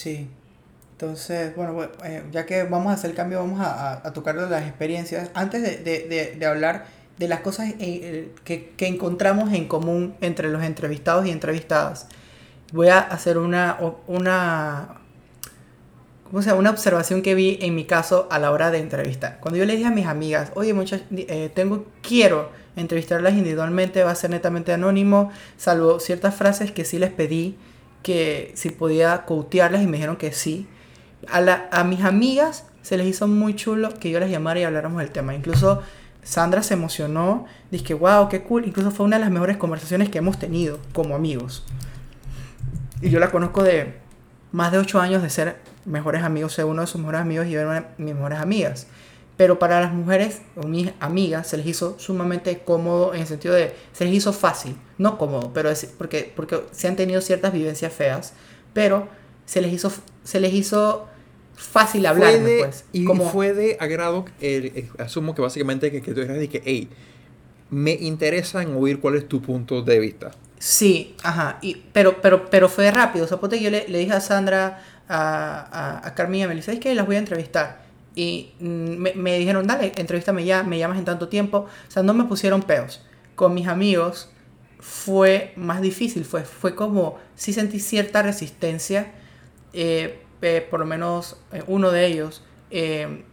Sí. Entonces, bueno, eh, ya que vamos a hacer el cambio, vamos a, a, tocar las experiencias. Antes de, de, de, hablar de las cosas eh, que, que, encontramos en común entre los entrevistados y entrevistadas, voy a hacer una, una, ¿cómo se llama? una observación que vi en mi caso a la hora de entrevistar. Cuando yo le dije a mis amigas, oye, muchas, eh, tengo, quiero entrevistarlas individualmente, va a ser netamente anónimo, salvo ciertas frases que sí les pedí que si podía cotearlas y me dijeron que sí. A, la, a mis amigas se les hizo muy chulo que yo las llamara y habláramos del tema. Incluso Sandra se emocionó, dije, wow, qué cool. Incluso fue una de las mejores conversaciones que hemos tenido como amigos. Y yo la conozco de más de ocho años de ser mejores amigos, ser uno de sus mejores amigos y una de mis mejores amigas. Pero para las mujeres o mis amigas se les hizo sumamente cómodo en el sentido de, se les hizo fácil, no cómodo, pero es porque, porque se han tenido ciertas vivencias feas, pero se les hizo, se les hizo fácil hablar. Pues, y como, fue de agrado, asumo que básicamente que, que tú eras de que, hey, me interesa en oír cuál es tu punto de vista. Sí, ajá, y, pero, pero, pero fue rápido. O sea, yo le, le, dije a Sandra, a, a, a Carmilla, me dice, ¿sabes qué? Las voy a entrevistar. Y mm, me, dijeron, dale, entrevístame ya, me llamas en tanto tiempo. O sea, no me pusieron peos. Con mis amigos fue más difícil, fue, fue como, sí sentí cierta resistencia, eh, por lo menos eh, uno de ellos. Eh,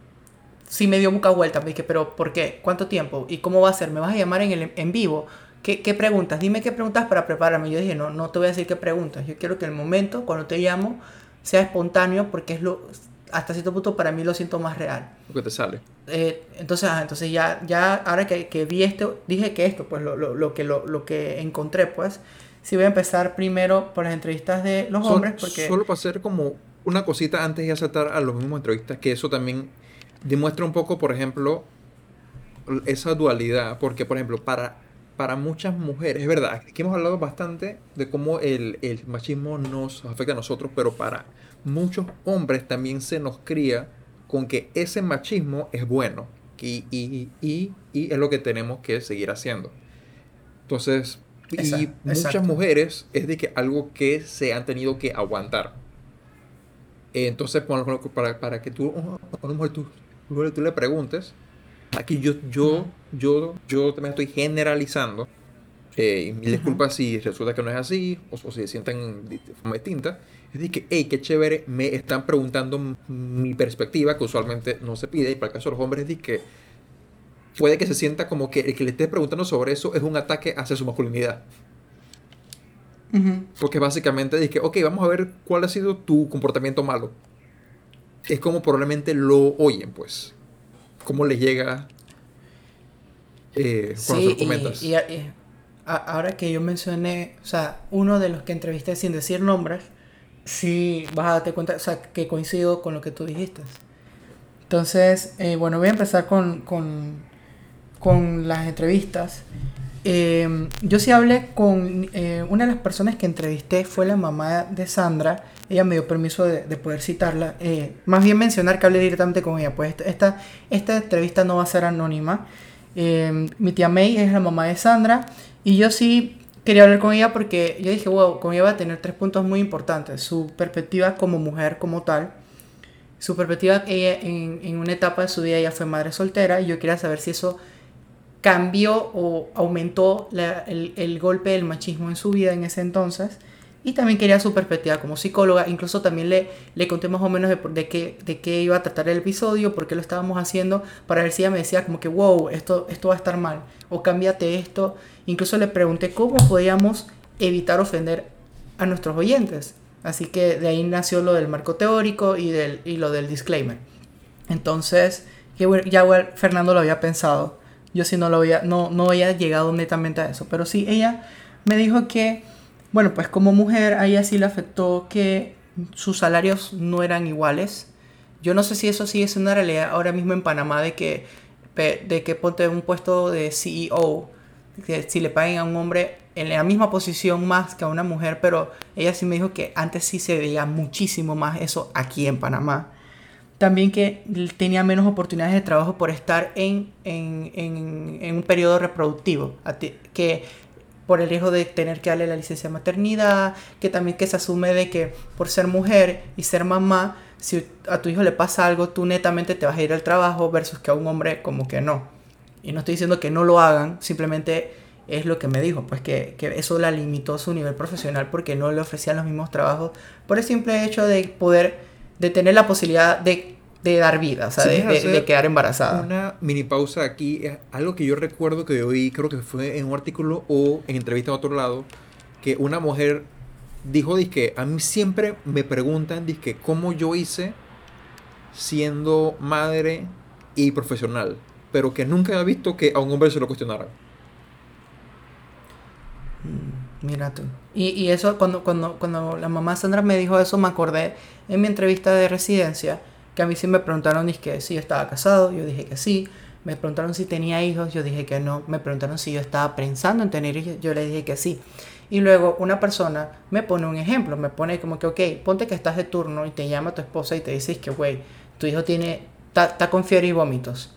sí me dio mucha vuelta, me dije, pero ¿por qué? ¿Cuánto tiempo? ¿Y cómo va a ser? ¿Me vas a llamar en, el, en vivo? ¿Qué, ¿Qué, preguntas? Dime qué preguntas para prepararme. Yo dije, no, no te voy a decir qué preguntas. Yo quiero que el momento, cuando te llamo, sea espontáneo porque es lo, hasta cierto punto para mí lo siento más real. Lo que te sale. Eh, entonces, entonces ya, ya ahora que, que, vi esto, dije que esto, pues lo, lo, lo que, lo, lo, que encontré, pues, sí voy a empezar primero por las entrevistas de los hombres, porque... Solo para hacer como una cosita antes de aceptar a los mismos entrevistas, que eso también demuestra un poco, por ejemplo, esa dualidad, porque, por ejemplo, para, para muchas mujeres, es verdad, aquí hemos hablado bastante de cómo el, el machismo nos afecta a nosotros, pero para muchos hombres también se nos cría con que ese machismo es bueno y, y, y, y es lo que tenemos que seguir haciendo. Entonces, y muchas mujeres es de que algo que se han tenido que aguantar. Entonces, para, para que tú, a lo mejor tú, tú, le preguntes, aquí yo, yo, yo, yo también estoy generalizando. Eh, y mil disculpas si resulta que no es así o, o si se sientan de forma distinta. Es decir, que, hey, qué chévere, me están preguntando mi perspectiva, que usualmente no se pide, y para el caso de los hombres, es que puede que se sienta como que el que le esté preguntando sobre eso es un ataque hacia su masculinidad. Porque básicamente dice, ok, vamos a ver cuál ha sido tu comportamiento malo. Es como probablemente lo oyen, pues. Cómo les llega eh, cuando sí, comentas. Y, ahora que yo mencioné, o sea, uno de los que entrevisté sin decir nombres, sí vas a darte cuenta, o sea, que coincido con lo que tú dijiste. Entonces, eh, bueno, voy a empezar con, con, con las entrevistas. Eh, yo sí hablé con eh, una de las personas que entrevisté, fue la mamá de Sandra. Ella me dio permiso de, de poder citarla. más bien mencionar que hablé directamente con ella. Pues esta, esta entrevista no va a ser anónima. mi tía May es la mamá de Sandra. Y yo sí quería hablar con ella porque yo dije, wow, con ella va a tener tres puntos muy importantes. Su perspectiva como mujer, como tal. Su perspectiva, ella en, en una etapa de su vida ella fue madre soltera y yo quería saber si eso cambió o aumentó la, el, el, golpe del machismo en su vida en ese entonces. Y también quería su perspectiva como psicóloga. Incluso también le, le conté más o menos de, de, qué, de qué iba a tratar el episodio, por qué lo estábamos haciendo, para ver si ella me decía como que, wow, esto, esto va a estar mal, o cámbiate esto. Incluso le pregunté cómo podíamos evitar ofender a nuestros oyentes. Así que de ahí nació lo del marco teórico y, del, y lo del disclaimer. Entonces, ya Fernando lo había pensado. Yo sí no lo había, no, no había llegado netamente a eso. Pero sí, ella me dijo que bueno, pues como mujer a ella sí le afectó que sus salarios no eran iguales. Yo no sé si eso sí es una realidad ahora mismo en Panamá de que, de que ponte un puesto de CEO, que si le paguen a un hombre en la misma posición más que a una mujer, pero ella sí me dijo que antes sí se veía muchísimo más eso aquí en Panamá. También que tenía menos oportunidades de trabajo por estar en, en, en, en un periodo reproductivo. Que por el riesgo de tener que darle la licencia de maternidad, que también que se asume de que por ser mujer y ser mamá, si a tu hijo le pasa algo, tú netamente te vas a ir al trabajo versus que a un hombre como que no. Y no estoy diciendo que no lo hagan, simplemente es lo que me dijo, pues que, que eso la limitó su nivel profesional porque no le ofrecían los mismos trabajos por el simple hecho de poder, de tener la posibilidad de de dar vida, o sea, de, quedar embarazada. Una mini pausa aquí, es algo que yo recuerdo que oí, creo que fue en un artículo o en entrevista a otro lado, que una mujer dijo, que a mí siempre me preguntan, que cómo yo hice siendo madre y profesional, pero que nunca he visto que a un hombre se lo cuestionara. Mm, mira tú. Y, y eso, cuando, cuando, cuando la mamá Sandra me dijo eso, me acordé en mi entrevista de residencia, que a mí sí me preguntaron que si yo estaba casado, yo dije que sí. Me preguntaron si tenía hijos, yo dije que no. Me preguntaron si yo estaba pensando en tener hijos, yo le dije que sí. Y luego una persona me pone un ejemplo, me pone como que, ok, ponte que estás de turno y te llama tu esposa y te dice que, güey, tu hijo tiene, está con fiebre y vómitos.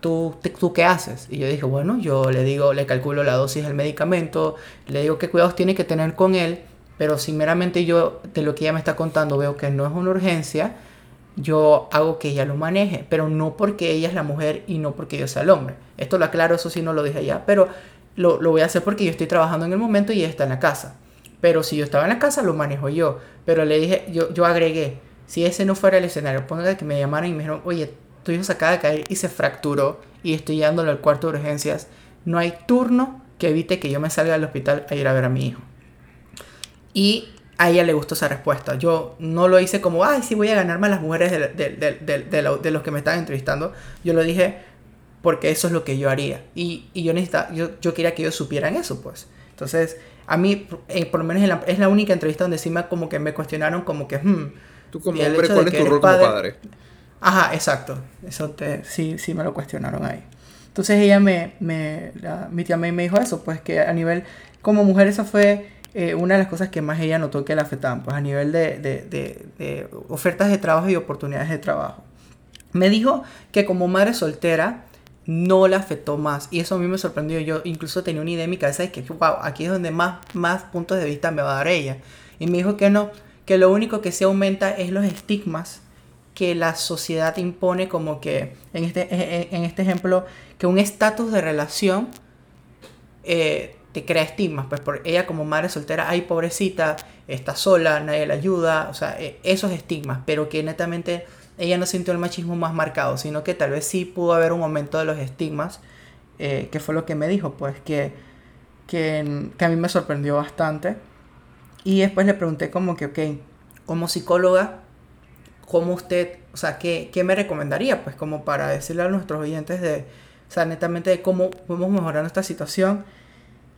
¿Tú, ¿Tú qué haces? Y yo dije, bueno, yo le digo, le calculo la dosis del medicamento, le digo qué cuidados tiene que tener con él, pero si meramente yo de lo que ella me está contando veo que no es una urgencia, yo hago que ella lo maneje, pero no porque ella es la mujer y no porque yo sea el hombre. Esto lo aclaro, eso sí no lo dije allá, pero lo, voy a hacer porque yo estoy trabajando en el momento y ella está en la casa. Pero si yo estaba en la casa, lo manejo yo. Pero le dije, yo, yo agregué, si ese no fuera el escenario, ponga que me llamaran y me dijeron, oye, tu hijo se acaba de caer y se fracturó y estoy llevándolo al cuarto de urgencias, no hay turno que evite que yo me salga del hospital a ir a ver a mi hijo. Y a ella le gustó esa respuesta. Yo no lo hice como, ay, sí voy a ganarme a las mujeres de, los que me estaban entrevistando. Yo lo dije porque eso es lo que yo haría. Y, yo, necesitaba, yo, yo quería que ellos supieran eso, pues. Entonces, a mí, eh, por lo menos es la, única entrevista donde sí me, como que me cuestionaron como que, hmm, Tú como hombre, ¿cuál es tu rol como padre? Ajá, exacto. Eso te, sí, sí me lo cuestionaron ahí. Entonces ella me, me mi tía me dijo eso, pues que a nivel, como mujer eso fue eh, una de las cosas que más ella notó que la afectaban, pues a nivel de, de, de, ofertas de trabajo y oportunidades de trabajo. Me dijo que como madre soltera no la afectó más y eso a mí me sorprendió. Yo incluso tenía una idea en mi cabeza de que, wow, aquí es donde más, más puntos de vista me va a dar ella. Y me dijo que no, que lo único que se aumenta es los estigmas que la sociedad impone como que, en este, en este ejemplo, que un estatus de relación eh, crea estigmas, pues por ella como madre soltera, ay pobrecita, está sola, nadie la ayuda, o sea, e, esos estigmas, pero que netamente ella no sintió el machismo más marcado, sino que tal vez sí pudo haber un aumento de los estigmas, eh, que fue lo que me dijo, pues que, que, que, a mí me sorprendió bastante. Y después le pregunté como que, ok, como psicóloga, ¿cómo usted, o sea, qué, qué me recomendaría? Pues como para decirle a nuestros oyentes de, o sea, netamente de cómo podemos mejorar nuestra situación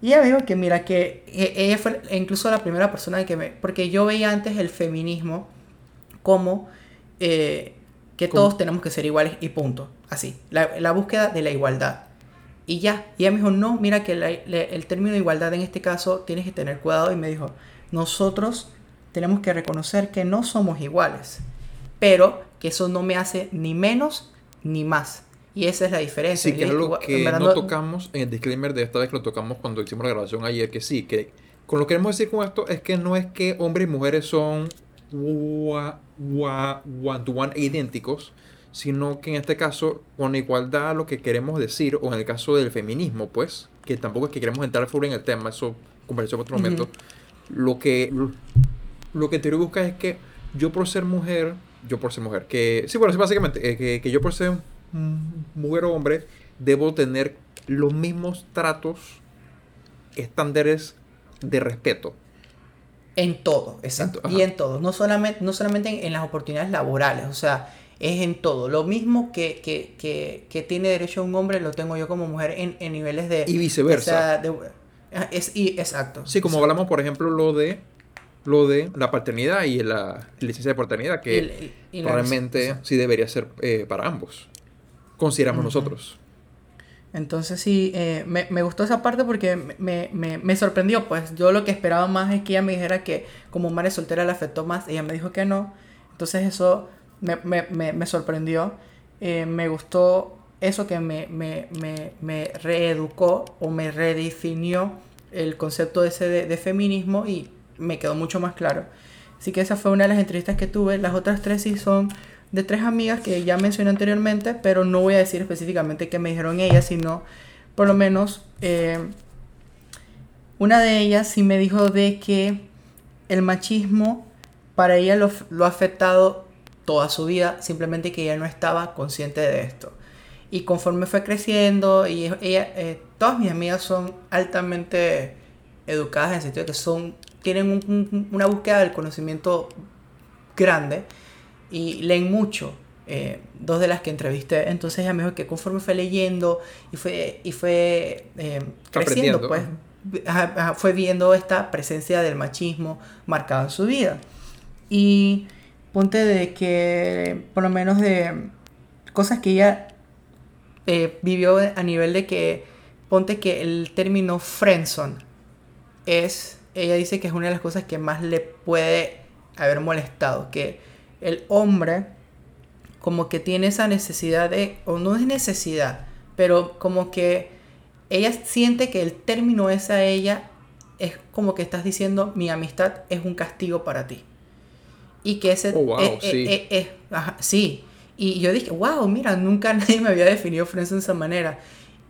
y ella me dijo que, mira, que e, ella fue incluso la primera persona que me... Porque yo veía antes el feminismo como eh, que todos tenemos que ser iguales y punto. Así, la, búsqueda de la igualdad. Y ya, y ella me dijo, no, mira que el término igualdad en este caso tienes que tener cuidado. Y me dijo, nosotros tenemos que reconocer que no somos iguales, pero que eso no me hace ni menos ni más. Y esa es la diferencia. Sí, que es lo que no tocamos en el disclaimer de esta vez que lo tocamos cuando hicimos la grabación ayer, que sí, que con lo que queremos decir con esto es que no es que hombres y mujeres son one-to-one idénticos, sino que en este caso, con igualdad, lo que queremos decir, o en el caso del feminismo, pues, que tampoco es que queremos entrar full en el tema, eso conversamos en otro momento, lo que lo que te busca es que yo por ser mujer, yo por ser mujer, que, sí, bueno, sí, básicamente, eh, que, que yo por ser mujer o hombre, debo tener los mismos tratos, estándares de respeto. En todo, exacto. y en todo. No solamente, no solamente en, las oportunidades laborales, o sea, es en todo. Lo mismo que, que, que, tiene derecho un hombre, lo tengo yo como mujer en, niveles de... Y viceversa. es, y, exacto. Sí, como hablamos, por ejemplo, lo de lo de la paternidad y la licencia de paternidad, que realmente sí debería ser eh, para ambos consideramos nosotros. Entonces sí, eh, me, me, gustó esa parte porque me, me, me, sorprendió, pues yo lo que esperaba más es que ella me dijera que como madre soltera le afectó más, ella me dijo que no, entonces eso me, sorprendió, eh, me gustó eso que me, me, reeducó o me redefinió el concepto ese de, de, feminismo y me quedó mucho más claro. Así que esa fue una de las entrevistas que tuve. Las otras tres sí son de tres amigas que ya mencioné anteriormente, pero no voy a decir específicamente qué me dijeron ellas, sino por lo menos eh, una de ellas sí me dijo de que el machismo para ella lo, ha afectado toda su vida, simplemente que ella no estaba consciente de esto. Y conforme fue creciendo, y eh, todas mis amigas son altamente educadas en el sentido de que son, tienen una búsqueda del conocimiento grande y leen mucho. Eh, dos de las que entrevisté, entonces ella me dijo que conforme fue leyendo y fue, y fue eh, creciendo, pues fue viendo esta presencia del machismo marcada en su vida. Y ponte de que, por lo menos de cosas que ella eh, vivió a nivel de que, ponte que el término friendzone es, ella dice que es una de las cosas que más le puede haber molestado, que el hombre como que tiene esa necesidad de, o no es necesidad, pero como que ella siente que el término es a ella es como que estás diciendo mi amistad es un castigo para ti. Y que ese... Oh, wow, sí. sí. Y yo dije, wow, mira, nunca nadie me había definido friends de esa manera.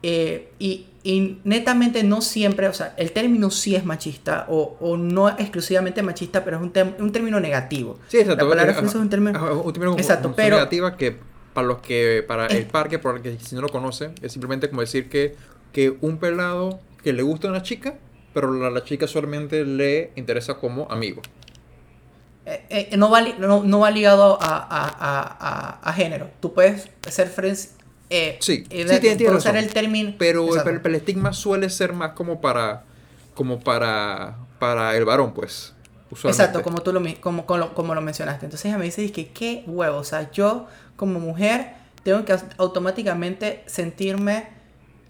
Eh, y, y, netamente no siempre, o sea, el término sí es machista o, o no exclusivamente machista, pero es un, un término negativo. Sí, exacto. La palabra es un término, un término exacto, pero, negativa que para los que, para el parque, por el que si no lo conoce, es simplemente como decir que, que un pelado que le gusta a una chica, pero la, la chica solamente le interesa como amigo. Eh, eh, no, va, no, no, va ligado a, a, a, a, género. Tú puedes ser friends eh, sí, sí tiene, usar el término. Pero el, estigma suele ser más como para como para para el varón, pues. Exacto, como tú lo, como, como, lo mencionaste. Entonces ella me dice que qué huevo, o sea, yo como mujer tengo que automáticamente sentirme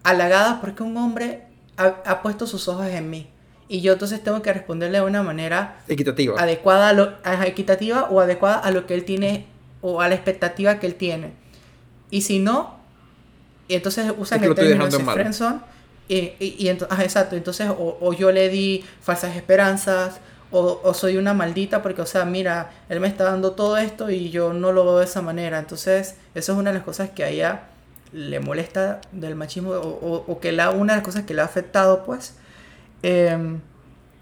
halagada porque un hombre ha, puesto sus ojos en mí. Y yo entonces tengo que responderle de una manera equitativa. Adecuada a lo, equitativa o adecuada a lo que él tiene o a la expectativa que él tiene. Y si no, y entonces usan el término de friendzone. Y, y, exacto, entonces o, yo le di falsas esperanzas, o, o, soy una maldita porque, o sea, mira, él me está dando todo esto y yo no lo veo de esa manera. Entonces, eso es una de las cosas que a ella le molesta del machismo, o, o que la, una de las cosas que le ha afectado, pues. Em,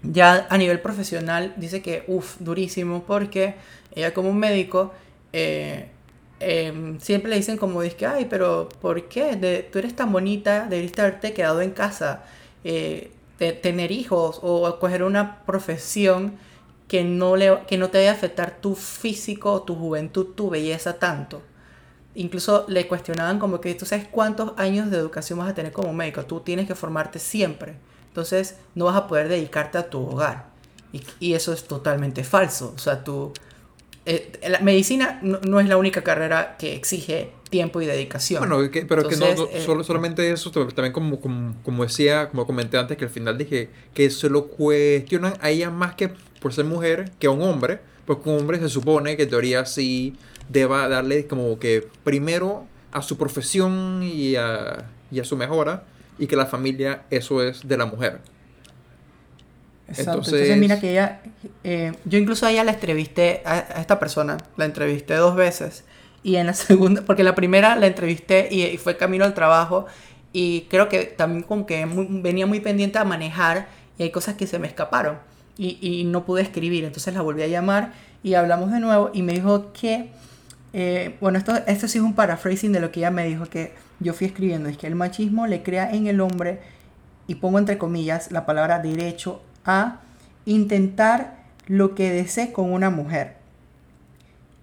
ya a nivel profesional, dice que, uff, durísimo, porque ella como un médico, eh, Em, siempre le dicen como dice, ay, pero ¿por qué? De, tú eres tan bonita, deberías haberte quedado en casa, eh, tener hijos o coger una profesión que no, le, que no te vaya a afectar tu físico, tu juventud, tu belleza tanto. Incluso le cuestionaban como que tú sabes cuántos años de educación vas a tener como médico, tú tienes que formarte siempre, entonces no vas a poder dedicarte a tu hogar. Y, y eso es totalmente falso, o sea, tú eh, la medicina no, es la única carrera que exige tiempo y dedicación. Bueno, pero que no, eh, solo, solamente eso, también como, como, decía, como comenté antes, que al final dije que se lo cuestionan a ella más que por ser mujer que a un hombre, porque un hombre se supone que en teoría sí deba darle como que primero a su profesión y a, y a su mejora, y que la familia eso es de la mujer. Entonces, mira que ella, eh, yo incluso a ella la entrevisté, a, esta persona, la entrevisté dos veces. Y en la segunda, porque la primera la entrevisté y, fue camino al trabajo. Y creo que también como que venía muy pendiente a manejar y hay cosas que se me escaparon. Y, y, no pude escribir. Entonces la volví a llamar y hablamos de nuevo y me dijo que, eh, bueno, esto, esto sí es un paraphrasing de lo que ella me dijo que yo fui escribiendo. Es que el machismo le crea en el hombre, y pongo entre comillas la palabra derecho a intentar lo que desee con una mujer.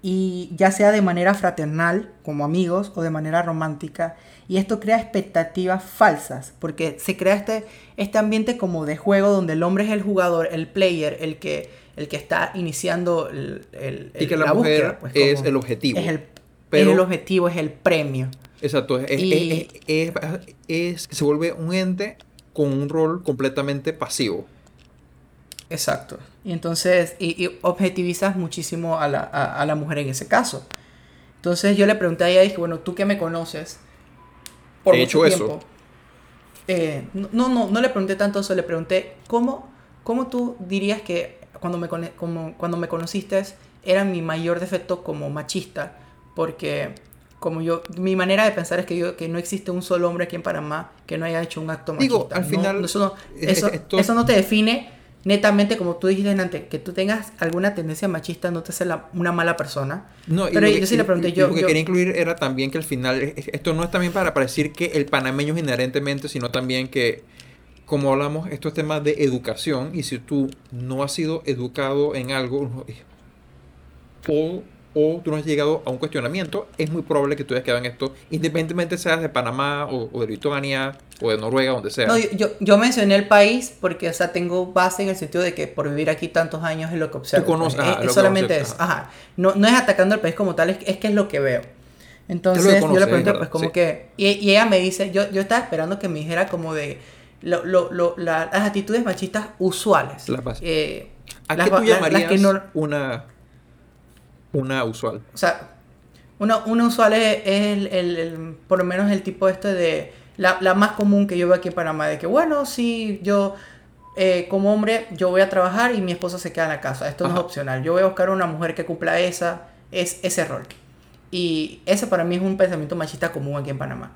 Y ya sea de manera fraternal, como amigos, o de manera romántica. Y esto crea expectativas falsas, porque se crea este, este ambiente como de juego donde el hombre es el jugador, el player, el que, el que está iniciando el, el, y que la, mujer pues, es el objetivo. Es el, pero, el objetivo, es el premio. Exacto, es, es, es, que se vuelve un ente con un rol completamente pasivo. Exacto. Y entonces, y, objetivizas muchísimo a la, a, la, mujer en ese caso. Entonces yo le pregunté a ella, dije, bueno, tú que me conoces por He hecho eso. Eh, no, no, no le pregunté tanto eso, le pregunté cómo, cómo tú dirías que cuando me, como, cuando me conociste era mi mayor defecto como machista, porque como yo, mi manera de pensar es que, yo, que no existe un solo hombre aquí en Panamá que no haya hecho un acto machista. Digo, al final... eso, no, eso, eso no te define netamente, como tú dijiste antes, que tú tengas alguna tendencia machista no te hace una mala persona. No, pero yo sí le pregunté yo. Lo que quería incluir era también que al final, esto no es también para, para decir que el panameño es inherentemente, sino también que, como hablamos, esto es tema de educación, y si tú no has sido educado en algo, o o tú no has llegado a un cuestionamiento, es muy probable que tú hayas quedado en esto, independientemente seas de Panamá o, de Lituania o de Noruega, donde sea. No, yo, yo mencioné el país porque, o sea, tengo base en el sentido de que por vivir aquí tantos años es lo que observo. Tú conoces, pues. solamente es, ajá. No, no es atacando al país como tal, es, es que es lo que veo. Entonces yo le pregunté, pues, como que. Y, y, ella me dice, yo, yo estaba esperando que me dijera como de lo, lo, lo, las actitudes machistas usuales. Las eh, ¿A qué tú llamarías que no, una una usual. O sea, una, una usual es, el, el, por lo menos el tipo este de... La, la, más común que yo veo aquí en Panamá, de que, bueno, sí, yo eh, como hombre, yo voy a trabajar y mi esposa se queda en la casa. Esto no es opcional. Yo voy a buscar una mujer que cumpla esa, es, ese rol. Y ese para mí es un pensamiento machista común aquí en Panamá.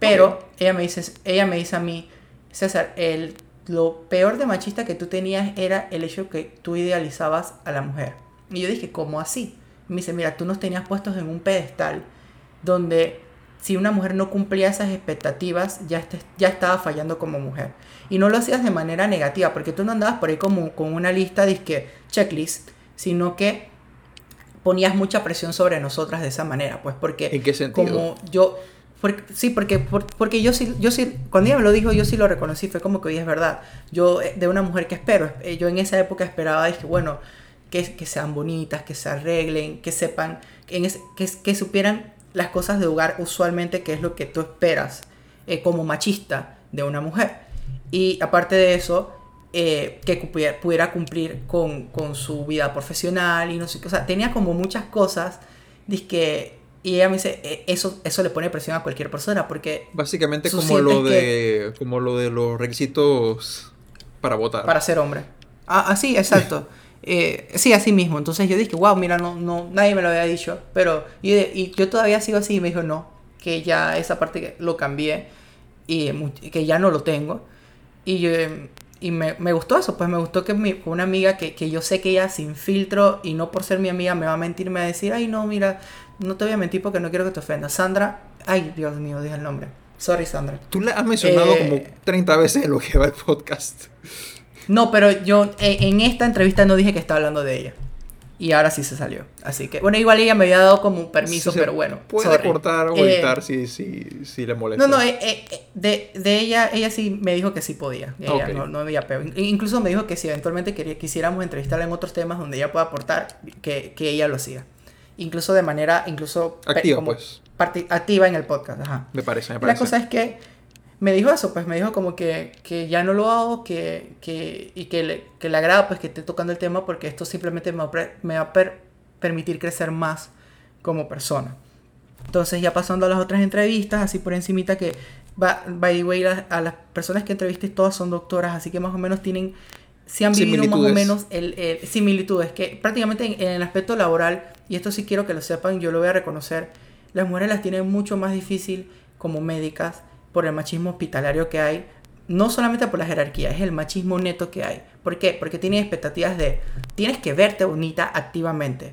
Pero ella, me dice, ella me dice a mí, César, el, lo peor de machista que tú tenías era el hecho que tú idealizabas a la mujer. Y yo dije, ¿cómo así? Me dice, mira, tú nos tenías puestos en un pedestal donde si una mujer no cumplía esas expectativas, ya, ya estaba fallando como mujer. Y no lo hacías de manera negativa, porque tú no andabas por ahí como con una lista de checklist, sino que ponías mucha presión sobre nosotras de esa manera, pues porque... ¿En qué sentido? Como yo... sí, porque, porque yo sí, yo sí, cuando ella me lo dijo, yo sí lo reconocí, fue como que, hoy es verdad, yo eh, de una mujer que espero, eh, yo en esa época esperaba, dije, bueno, que, que sean bonitas, que se arreglen, que sepan, que, que, supieran las cosas de hogar usualmente, que es lo que tú esperas eh, como machista de una mujer. Y aparte de eso, eh, que pudiera, cumplir con, con, su vida profesional y no sé qué. O sea, tenía como muchas cosas. que y ella me dice, e, eso, eso le pone presión a cualquier persona porque... Básicamente como lo, de, como lo de los requisitos para votar. Para ser hombre. Ah, ah sí, exacto. Eh, sí, así mismo. Entonces yo dije, wow, mira, no, no, nadie me lo había dicho. Pero y, y yo todavía sigo así y me dijo, no, que ya esa parte lo cambié y que ya no lo tengo. Y, yo, y me, me, gustó eso, pues me gustó que mi, una amiga que, que, yo sé que ella sin filtro y no por ser mi amiga me va a mentir, me va a decir, ay no, mira, no te voy a mentir porque no quiero que te ofenda. Sandra, ay Dios mío, dije el nombre. Sorry, Sandra. Tú la has mencionado eh, como 30 veces en lo que va el podcast. No, pero yo eh, en esta entrevista no dije que estaba hablando de ella. Y ahora sí se salió. Así que, bueno, igual ella me había dado como un permiso, pero bueno. Puede cortar o eh, editar si, si, le molesta. No, no, eh, de, de, ella, ella sí me dijo que sí podía. Ella no, no había peor. Incluso me dijo que si eventualmente quería, quisiéramos entrevistarla en otros temas donde ella pueda aportar, que, que ella lo hacía. Incluso de manera, incluso... Activa, pues. activa en el podcast, ajá. Me parece, me parece. La cosa es que me dijo eso, pues me dijo como que, que ya no lo hago que, que, y que le, que le agrada pues que esté tocando el tema porque esto simplemente me va, me va a permitir crecer más como persona. Entonces ya pasando a las otras entrevistas, así por encimita que, by the way, a, las personas que entrevisté todas son doctoras, así que más o menos tienen, si han vivido más o menos el, similitudes, que prácticamente en, en el aspecto laboral, y esto sí quiero que lo sepan, yo lo voy a reconocer, las mujeres las tienen mucho más difícil como médicas, por el machismo hospitalario que hay, no solamente por la jerarquía, es el machismo neto que hay. ¿Por qué? Porque tiene expectativas de tienes que verte bonita activamente.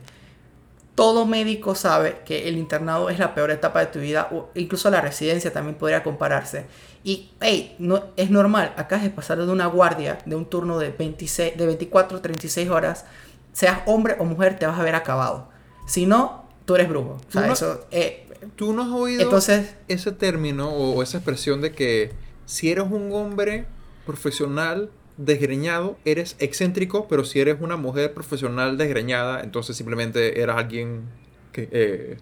Todo médico sabe que el internado es la peor etapa de tu vida, o incluso la residencia también podría compararse. Y, hey, no, es normal, acá es pasar de una guardia, de un turno de, 26, de 24, 36 horas, seas hombre o mujer, te vas a ver acabado. Si no, tú eres brujo. O sea, eso, eh, ¿Tú no has oído Entonces, ese término o, esa expresión de que si eres un hombre profesional desgreñado, eres excéntrico, pero si eres una mujer profesional desgreñada, entonces simplemente eras alguien que, eh,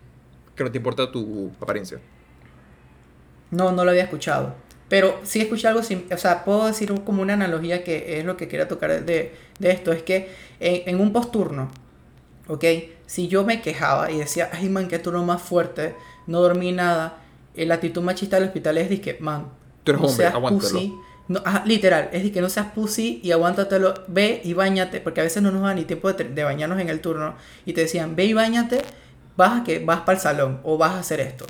que no te importa tu apariencia? No, no lo había escuchado. Pero sí escuché algo, o sea, puedo decir como una analogía que es lo que quería tocar de, de esto, es que en, en un posturno, ¿ok? Si yo me quejaba y decía, ay man, qué turno más fuerte, no dormí nada, la actitud machista del hospital es de que, man, Tú eres hombre, aguántalo. No, literal, es que no seas pussy y aguántatelo, ve y bañate, porque a veces no nos da ni tiempo de, bañarnos en el turno y te decían, ve y bañate, vas a que vas para el salón o vas a hacer esto.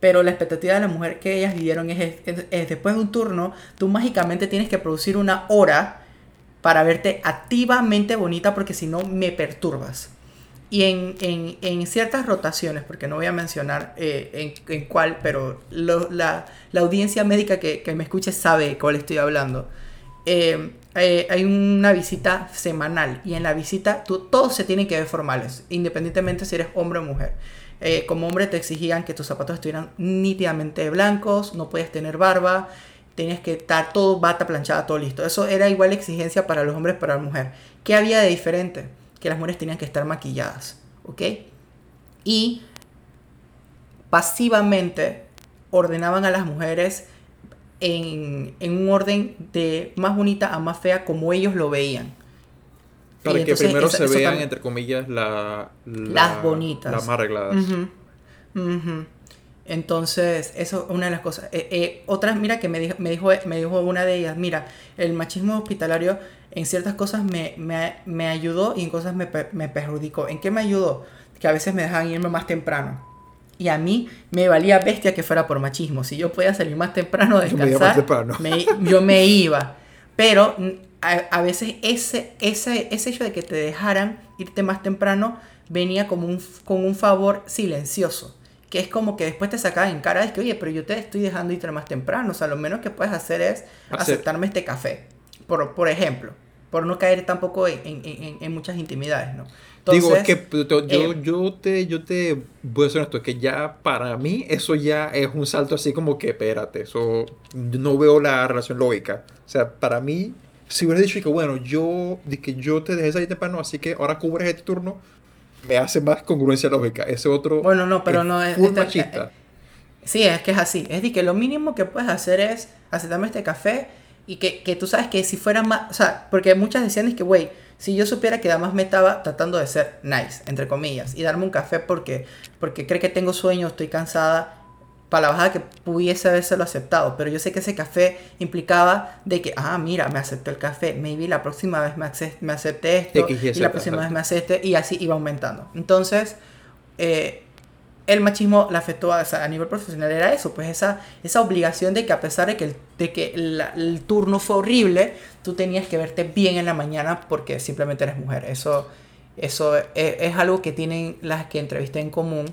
Pero la expectativa de la mujer que ellas vivieron es, es, después de un turno, tú mágicamente tienes que producir una hora para verte activamente bonita porque si no me perturbas. Y en, en, en, ciertas rotaciones, porque no voy a mencionar eh, en, en, cuál, pero la, la, audiencia médica que, que, me escuche sabe cuál estoy hablando. Eh, eh, hay una visita semanal y en la visita tú, todos se tienen que ver formales, independientemente si eres hombre o mujer. como hombre te exigían que tus zapatos estuvieran nítidamente blancos, no puedes tener barba, tenías que estar todo bata planchada, todo listo. Eso era igual exigencia para los hombres para la mujer. ¿Qué había de diferente? Que las mujeres tenían que estar maquilladas, ¿ok? Y pasivamente ordenaban a las mujeres en, un orden de más bonita a más fea como ellos lo veían. Para que primero se vean, entre comillas, la, las bonitas. Las más arregladas. Entonces, eso es una de las cosas. Eh, eh, otras, mira, que me dijo, me, dijo, me dijo una de ellas, mira, el machismo hospitalario en ciertas cosas me, me, me ayudó y en cosas me, me, perjudicó. ¿En qué me ayudó? Que a veces me dejaban irme más temprano. Y a mí me valía bestia que fuera por machismo. Si yo podía salir más temprano descansar, me yo me iba. Pero a, a, veces ese, ese, ese hecho de que te dejaran irte más temprano venía como un, con un favor silencioso que es como que después te sacaban en cara, es que, oye, pero yo te estoy dejando irte más temprano, o sea, lo menos que puedes hacer es aceptarme este café, por, por ejemplo por no caer tampoco en, en, en muchas intimidades, ¿no? Digo, es que yo, eh, yo, te, yo te voy a decir esto, es que ya para mí eso ya es un salto así como que, espérate, eso no veo la relación lógica. O sea, para mí, si hubieras dicho que, bueno, yo, de que yo te dejé salir temprano, así que ahora cubres este turno, me hace más congruencia lógica. Ese otro... Bueno, no, pero no es... Este, machista. Eh, sí, es que es así. Es de que lo mínimo que puedes hacer es aceptarme este café y que, que, tú sabes que si fuera más, o sea, porque muchas decían es que, güey, si yo supiera que además me estaba tratando de ser nice, entre comillas, y darme un café porque, porque cree que tengo sueño, estoy cansada, para la bajada que pudiese habérselo aceptado, pero yo sé que ese café implicaba de que, ah, mira, me aceptó el café, maybe la próxima vez me, me acepté esto, y la próxima vez me acepté, y así iba aumentando. Entonces, eh, el machismo la afectó a, a, nivel profesional era eso, pues esa, esa obligación de que a pesar de que, el, de que el turno fue horrible, tú tenías que verte bien en la mañana porque simplemente eres mujer. Eso, eso es, algo que tienen las que entrevisté en común.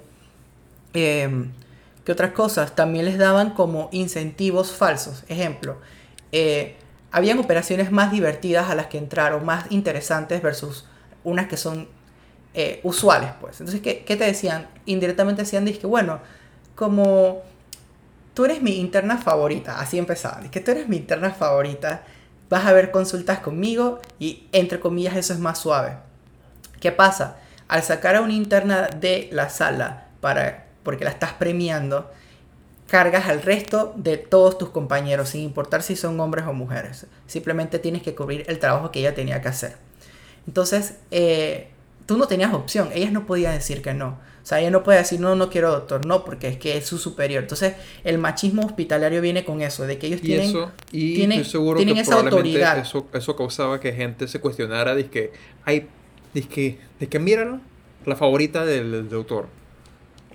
Eh, ¿Qué otras cosas? También les daban como incentivos falsos. Ejemplo, eh, habían operaciones más divertidas a las que entraron, más interesantes versus unas que son eh, usuales, pues. Entonces, ¿qué, ¿qué, te decían? Indirectamente decían, que bueno, como tú eres mi interna favorita, así empezaban, que tú eres mi interna favorita, vas a ver consultas conmigo y entre comillas eso es más suave. ¿Qué pasa? Al sacar a una interna de la sala para, porque la estás premiando, cargas al resto de todos tus compañeros, sin importar si son hombres o mujeres. Simplemente tienes que cubrir el trabajo que ella tenía que hacer. Entonces, eh, tú no tenías opción, ellas no podían decir que no. O sea, ella no puede decir, no, no quiero doctor, no, porque es que es su superior. Entonces, el machismo hospitalario viene con eso, de que ellos tienen, y tienen, seguro tienen esa autoridad. Eso, eso causaba que gente se cuestionara, de que, hay, de que, de que míralo, la favorita del, doctor.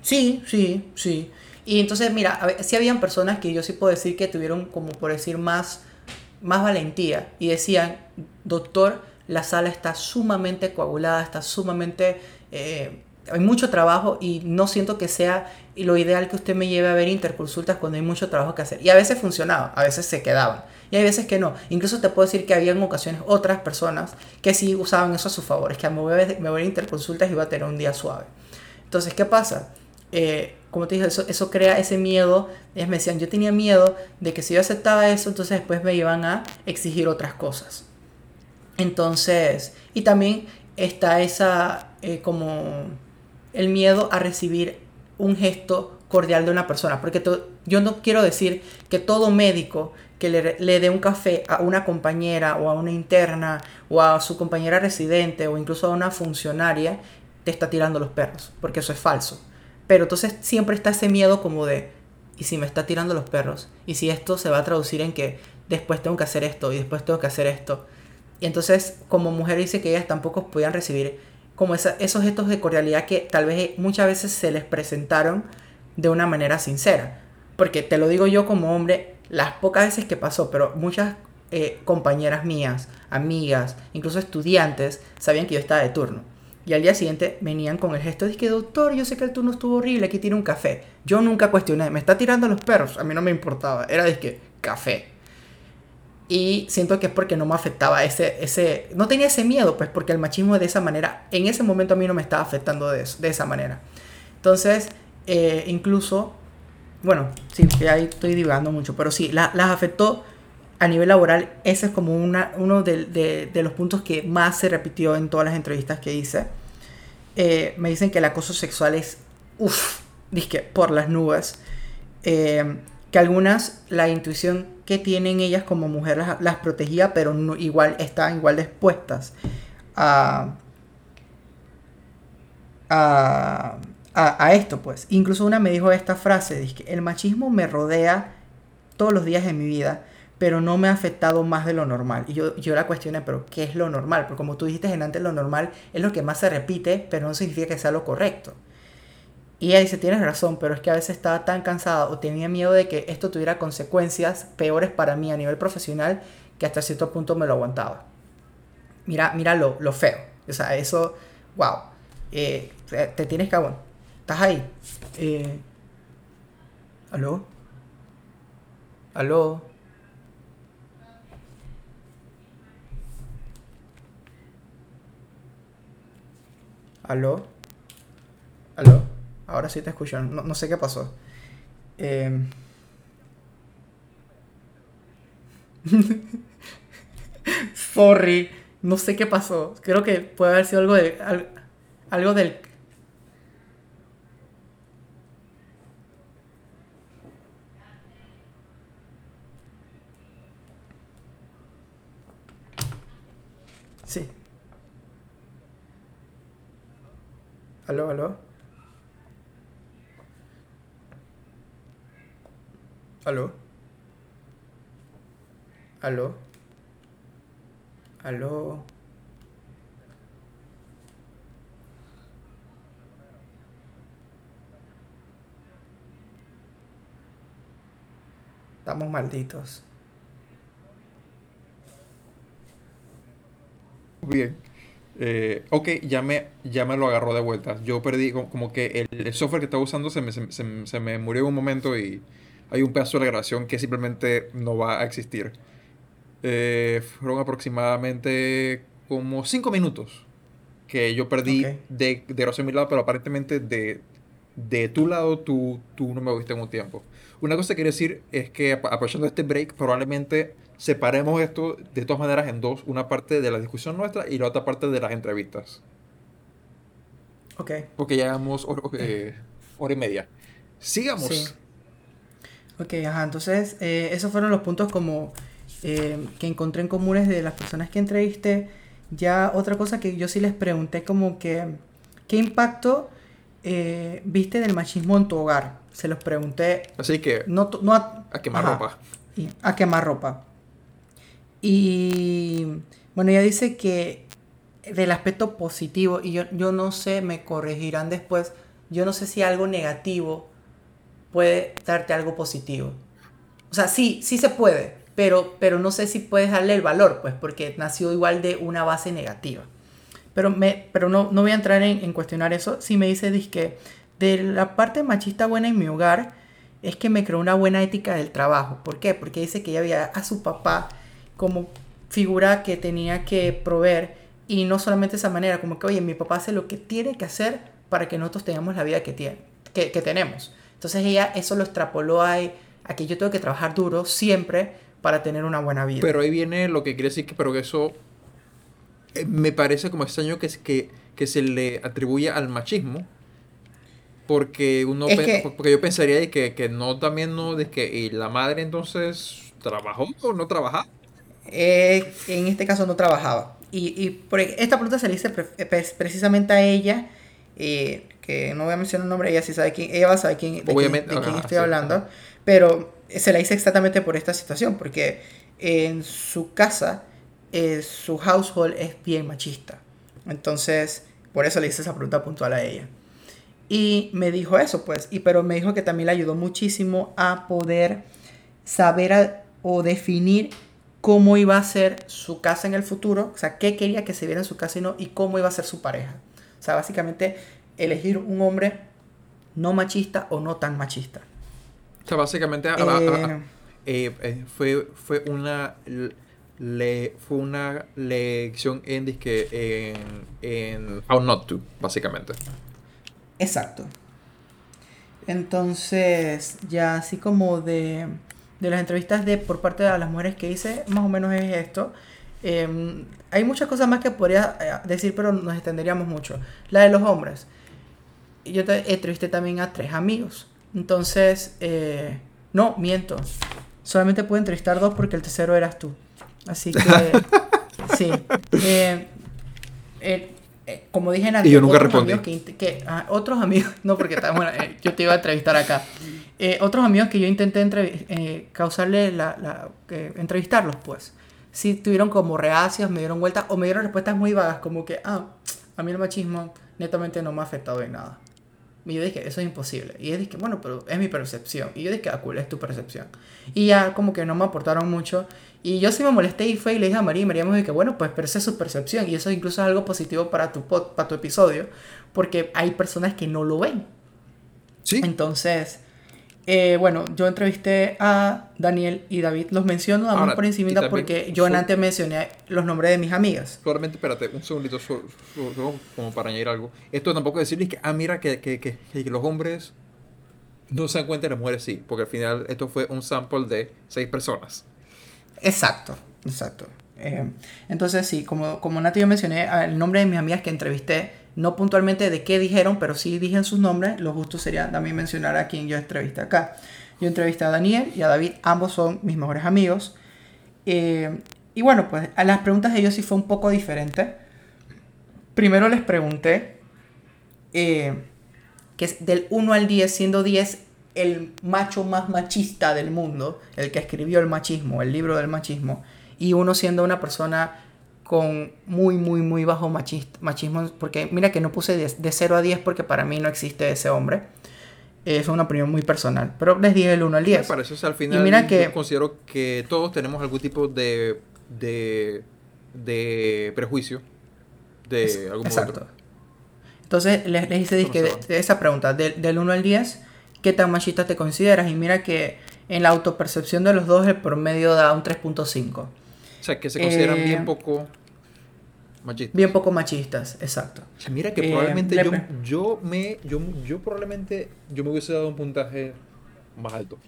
Sí, sí, sí. Y entonces, mira, sí habían personas que yo sí puedo decir que tuvieron, como por decir, más, más valentía y decían, doctor, la sala está sumamente coagulada, está sumamente... Eh, hay mucho trabajo y no siento que sea lo ideal que usted me lleve a ver interconsultas cuando hay mucho trabajo que hacer. Y a veces funcionaba, a veces se quedaban. Y hay veces que no. Incluso te puedo decir que había en ocasiones otras personas que sí usaban eso a su favor. Es que me a, me voy a interconsultas y voy a tener un día suave. Entonces, ¿qué pasa? Eh, como te dije, eso, eso crea ese miedo. Ellas me decían, yo tenía miedo de que si yo aceptaba eso, entonces después me iban a exigir otras cosas. Entonces, y también está esa eh, como el miedo a recibir un gesto cordial de una persona, porque yo no quiero decir que todo médico que le, le dé un café a una compañera o a una interna o a su compañera residente o incluso a una funcionaria te está tirando los perros, porque eso es falso. Pero entonces siempre está ese miedo como de, y si me está tirando los perros, y si esto se va a traducir en que después tengo que hacer esto y después tengo que hacer esto. Y entonces, como mujer dice que ellas tampoco podían recibir como esos gestos de cordialidad que tal vez muchas veces se les presentaron de una manera sincera. Porque te lo digo yo como hombre, las pocas veces que pasó, pero muchas eh, compañeras mías, amigas, incluso estudiantes, sabían que yo estaba de turno. Y al día siguiente venían con el gesto de que, doctor, yo sé que el turno estuvo horrible, aquí tiene un café. Yo nunca cuestioné, me está tirando los perros, a mí no me importaba, era de que, café. Y siento que es porque no me afectaba ese, ese, no tenía ese miedo, pues porque el machismo de esa manera, en ese momento a mí no me estaba afectando de, de esa manera. Entonces, eh, incluso, bueno, sí, ahí estoy divagando mucho, pero sí, las afectó a nivel laboral. Ese es como una, uno de, de, los puntos que más se repitió en todas las entrevistas que hice. Eh, me dicen que el acoso sexual es, uff, dije, por las nubes. Eh, que algunas, la intuición que tienen ellas como mujeres las, protegía, pero igual estaban igual dispuestas a, a a, esto, pues. Incluso una me dijo esta frase, dice, el machismo me rodea todos los días de mi vida, pero no me ha afectado más de lo normal. Y yo, yo la cuestioné, pero ¿qué es lo normal? Porque como tú dijiste en antes, lo normal es lo que más se repite, pero no significa que sea lo correcto. Y ella dice, tienes razón, pero es que a veces estaba tan cansada o tenía miedo de que esto tuviera consecuencias peores para mí a nivel profesional que hasta cierto punto me lo aguantaba. Mira, mira lo, lo feo. O sea, eso, wow. Eh, te tienes que ¿Estás ahí? Eh, ¿Aló? ¿Aló? ¿Aló? ¿Aló? Ahora sí te escucho. No, sé qué pasó. Eh... Sorry. No sé qué pasó. Creo que puede haber sido algo de. Algo del Sí. ¿Aló, aló? ¿Aló? ¿Aló? ¿Aló? Estamos malditos. Bien. Eh, ok, ya me, ya me lo agarró de vuelta. Yo perdí, como, que el, software que estaba usando se me, se, me murió en un momento y hay un pedazo de la grabación que simplemente no va a existir. Eh, fueron aproximadamente como 5 minutos que yo perdí de, de grabación mi lado, pero aparentemente de, de tu lado tú, tú no me viste en un tiempo. Una cosa que quiero decir es que aprovechando este break, probablemente separemos esto de todas maneras en dos, una parte de la discusión nuestra y la otra parte de las entrevistas. Ok. Porque ya llevamos eh, hora y media. Sigamos. Sí. Ok, ajá, entonces eh, esos fueron los puntos como eh, que encontré en comunes de las personas que entrevisté. Ya otra cosa que yo sí les pregunté como que, ¿qué impacto viste del machismo en tu hogar? Se los pregunté. Así que... No, a, a quemar ropa. a quemar ropa. Y bueno, ella dice que del aspecto positivo, y yo, yo no sé, me corregirán después, yo no sé si algo negativo puede darte algo positivo. O sea, sí, sí se puede, pero, pero no sé si puedes darle el valor, pues, porque nació igual de una base negativa. Pero, me, pero no, no voy a entrar en, en cuestionar eso. Si me dice que de la parte machista buena en mi hogar, es que me creó una buena ética del trabajo. ¿Por qué? Porque dice que ella había a su papá como figura que tenía que proveer y no solamente de esa manera, como que, oye, mi papá hace lo que tiene que hacer para que nosotros tengamos la vida que, tiene, que, tenemos. Entonces ella eso lo extrapoló a, a, que yo tengo que trabajar duro siempre para tener una buena vida. Pero ahí viene lo que quiere decir que, pero que eso eh, me parece como extraño que, que, que se le atribuye al machismo. Porque uno porque yo pensaría que, que no también no de que y la madre entonces trabajó o no trabajaba eh, en este caso no trabajaba. Y, y por, esta pregunta se le hice precisamente a ella, eh, que no voy a mencionar el nombre, ella sí sabe quién, ella va a saber quién, de quién, estoy hablando, pero se la hice exactamente por esta situación, porque en su casa, eh, su household es bien machista. Entonces, por eso le hice esa pregunta puntual a ella. Y me dijo eso, pues, y pero me dijo que también le ayudó muchísimo a poder saber o definir cómo iba a ser su casa en el futuro, o sea, qué quería que se viera en su casa y no, y cómo iba a ser su pareja. O sea, básicamente elegir un hombre no machista o no tan machista. O sea, básicamente eh, eh, eh, fue, fue una le, fue una lección en, en, en How Not To, básicamente. Exacto. Entonces, ya así como de de las entrevistas de por parte de las mujeres que hice, más o menos es esto. Em, hay muchas cosas más que podría eh, decir, pero nos extenderíamos mucho. La de los hombres. Yo te entrevisté también a tres amigos. Entonces, eh, no, miento. Solamente pude entrevistar dos porque el tercero eras tú. Así que, sí. Eh, eh, como dije antes, y yo nunca respondí. Amigos que, ah, otros amigos, no porque bueno, eh, yo te iba a entrevistar acá. Eh, otros amigos que yo intenté causarle la, la entrevistarlos, pues, sí tuvieron como reacias, me dieron vueltas o me dieron respuestas muy vagas, como que, ah, a mí el machismo netamente no me ha afectado en nada. Y yo dije, eso es imposible. Y yo dije, bueno, pero es mi percepción. Y yo dije, ah, cool, es tu percepción. Y ya como que no me aportaron mucho. Y yo sí me molesté y fue y le dije a María, y María me dijo bueno, pues pero esa es su percepción y eso incluso es algo positivo para tu, para tu episodio, porque hay personas que no lo ven. Sí. Entonces, eh, bueno, yo entrevisté a Daniel y David, los menciono a por encima porque yo antes mencioné los nombres de mis amigas. Solamente espérate un segundito, como para añadir algo. Esto tampoco es decirles que, ah, mira, que, que, que, que los hombres no se dan cuenta y las mujeres sí, porque al final esto fue un sample de seis personas. Exacto, exacto. Eh, entonces, sí, como, como Nati yo mencioné, el nombre de mis amigas que entrevisté, no puntualmente de qué dijeron, pero sí dije sus nombres, lo justo sería también mencionar a quien yo entrevisté acá. Yo entrevisté a Daniel y a David, ambos son mis mejores amigos. Eh, y bueno, pues a las preguntas de ellos sí fue un poco diferente. Primero les pregunté eh, que es del 1 al 10, siendo 10 el macho más machista del mundo, el que escribió el machismo, el libro del machismo, y uno siendo una persona con muy, muy, muy bajo machismo, porque mira que no puse de, 0 a 10 porque para mí no existe ese hombre. Es una opinión muy personal, pero les dije el 1 al 10. para eso, al final, y mira que, considero que todos tenemos algún tipo de, de, de prejuicio de algún Exacto. Entonces les, les hice que de, esa pregunta, del 1 al 10, qué tan machista te consideras. Y mira que en la autopercepción de los dos el promedio da un 3.5. O sea, que se consideran bien eh, poco machistas. Bien poco machistas, exacto. O sea, mira que eh, probablemente yo, yo, me, yo, yo probablemente yo me hubiese dado un puntaje más alto.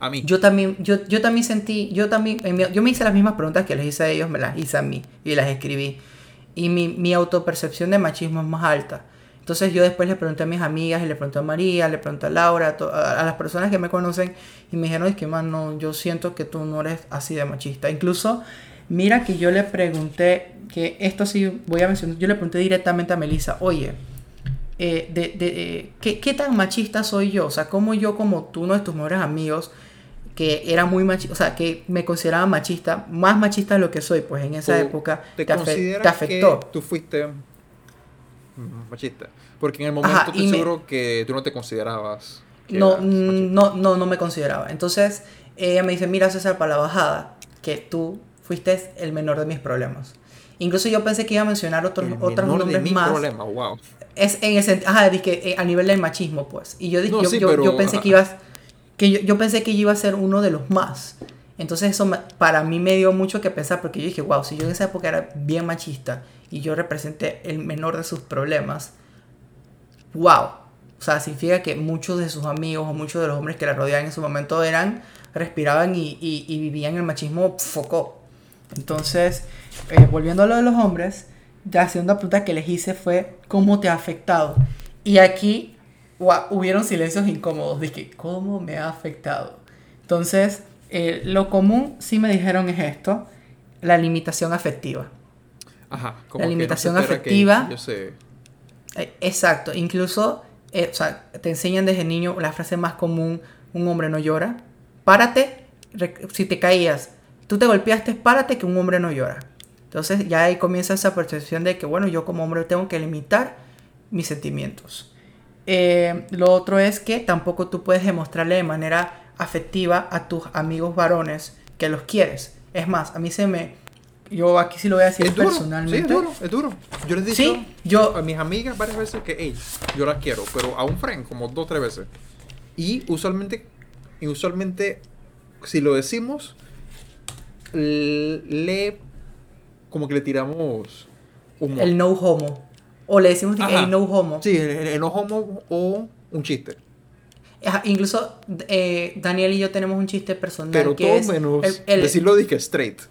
A mí. Yo también, yo, yo también sentí, yo también, yo me hice las mismas preguntas que les hice a ellos, me las hice a mí y las escribí. Y mi, mi autopercepción de machismo es más alta. Entonces yo después le pregunté a mis amigas, y le pregunté a María, le pregunté a Laura, a, las personas que me conocen y me dijeron, es que mano, yo siento que tú no eres así de machista. Incluso, mira que yo le pregunté, que esto sí voy a mencionar, yo le pregunté directamente a Melissa, oye, eh, de, de, ¿qué, ¿qué, tan machista soy yo? O sea, como yo como tú, uno de tus mejores amigos, que era muy machista, o sea, que me consideraba machista, más machista de lo que soy, pues en esa época te, te, afectó. tú fuiste machista. Porque en el momento estoy seguro que tú no te considerabas. No, no, no, no me consideraba. Entonces ella me dice, mira César, para la bajada, que tú fuiste el menor de mis problemas. Incluso yo pensé que iba a mencionar otros, otros nombres de más. Problemas, wow. Es en ese, ajá, que a nivel del machismo, pues. Y yo, yo, yo, pensé que ibas, que yo, yo, pensé que yo iba a ser uno de los más. Entonces eso para mí me dio mucho que pensar porque yo dije, wow, si yo en esa época era bien machista y yo representé el menor de sus problemas, wow. O sea, significa que muchos de sus amigos o muchos de los hombres que la rodeaban en su momento eran, respiraban y, y, vivían el machismo foco. Entonces, eh, volviendo a lo de los hombres, la segunda pregunta que les hice fue, ¿cómo te ha afectado? Y aquí wow, hubieron silencios incómodos. Dije, ¿cómo me ha afectado? Entonces, eh, lo común, sí me dijeron, es esto, la limitación afectiva. Ajá, como la limitación afectiva. yo sé. Eh, exacto, incluso eh, o sea, te enseñan desde niño la frase más común, un hombre no llora. Párate, si te caías, tú te golpeaste, párate que un hombre no llora. Entonces ya ahí comienza esa percepción de que, bueno, yo como hombre tengo que limitar mis sentimientos. Eh, lo otro es que tampoco tú puedes demostrarle de manera afectiva a tus amigos varones que los quieres. Es más, a mí se me... Yo aquí sí lo voy a decir personalmente. Sí, es duro, es duro. Yo les he dicho yo, a mis amigas varias veces que, hey, yo las quiero, pero a un friend como dos tres veces. Y usualmente, y usualmente, si lo decimos, le como que le tiramos El no homo. O le decimos el no homo. Sí, el, no homo o un chiste. incluso eh, Daniel y yo tenemos un chiste personal. Pero todo menos el, decirlo de que straight.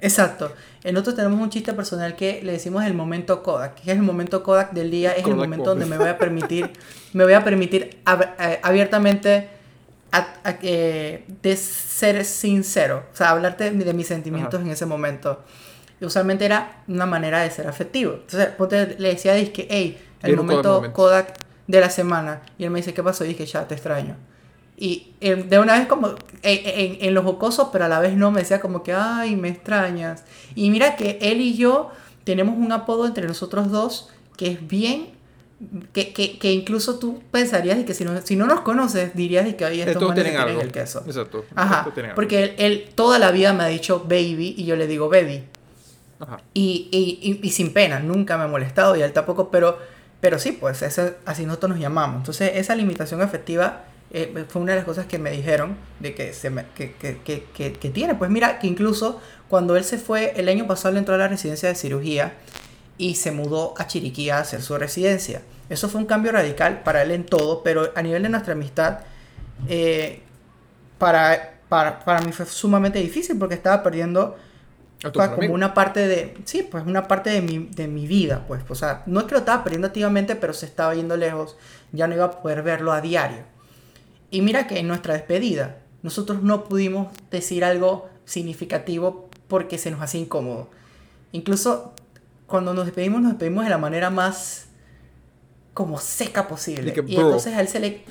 Exacto. Nosotros tenemos un chiste personal que le decimos el momento Kodak. Que es el momento Kodak del día. Es el momento donde me voy a permitir, me voy a permitir eh, abiertamente de ser sincero. O sea, hablarte de, mis sentimientos en ese momento. Y usualmente era una manera de ser afectivo. Entonces, le decía a que, hey, el momento Kodak de la semana. Y él me dice, ¿qué pasó? Y dije, ya, te extraño. Y eh, de una vez como en, en, los jocosos, pero a la vez no, me decía como que, ay, me extrañas. Y mira que él y yo tenemos un apodo entre nosotros dos que es bien, que, que, que incluso tú pensarías y que si no, si no nos conoces dirías y que ahí estos tienen algo. el queso. Exacto. Ajá. Porque él, él, toda la vida me ha dicho baby y yo le digo baby. Y, y, y, sin pena, nunca me ha molestado y él tampoco, pero, pero sí, pues así nosotros nos llamamos. Entonces esa limitación afectiva eh, fue una de las cosas que me dijeron de que, se que, que, que, que, tiene. Pues mira, que incluso cuando él se fue, el año pasado le entró a la residencia de cirugía y se mudó a Chiriquí a hacer su residencia. Eso fue un cambio radical para él en todo, pero a nivel de nuestra amistad, eh, para, para, para mí fue sumamente difícil porque estaba perdiendo como una parte de, sí, pues una parte de mi, de mi vida, pues, o sea, no es que lo estaba perdiendo activamente, pero se estaba yendo lejos, ya no iba a poder verlo a diario. Y mira que en nuestra despedida, nosotros no pudimos decir algo significativo porque se nos hacía incómodo. Incluso cuando nos despedimos, nos despedimos de la manera más como seca posible. y entonces a él se le...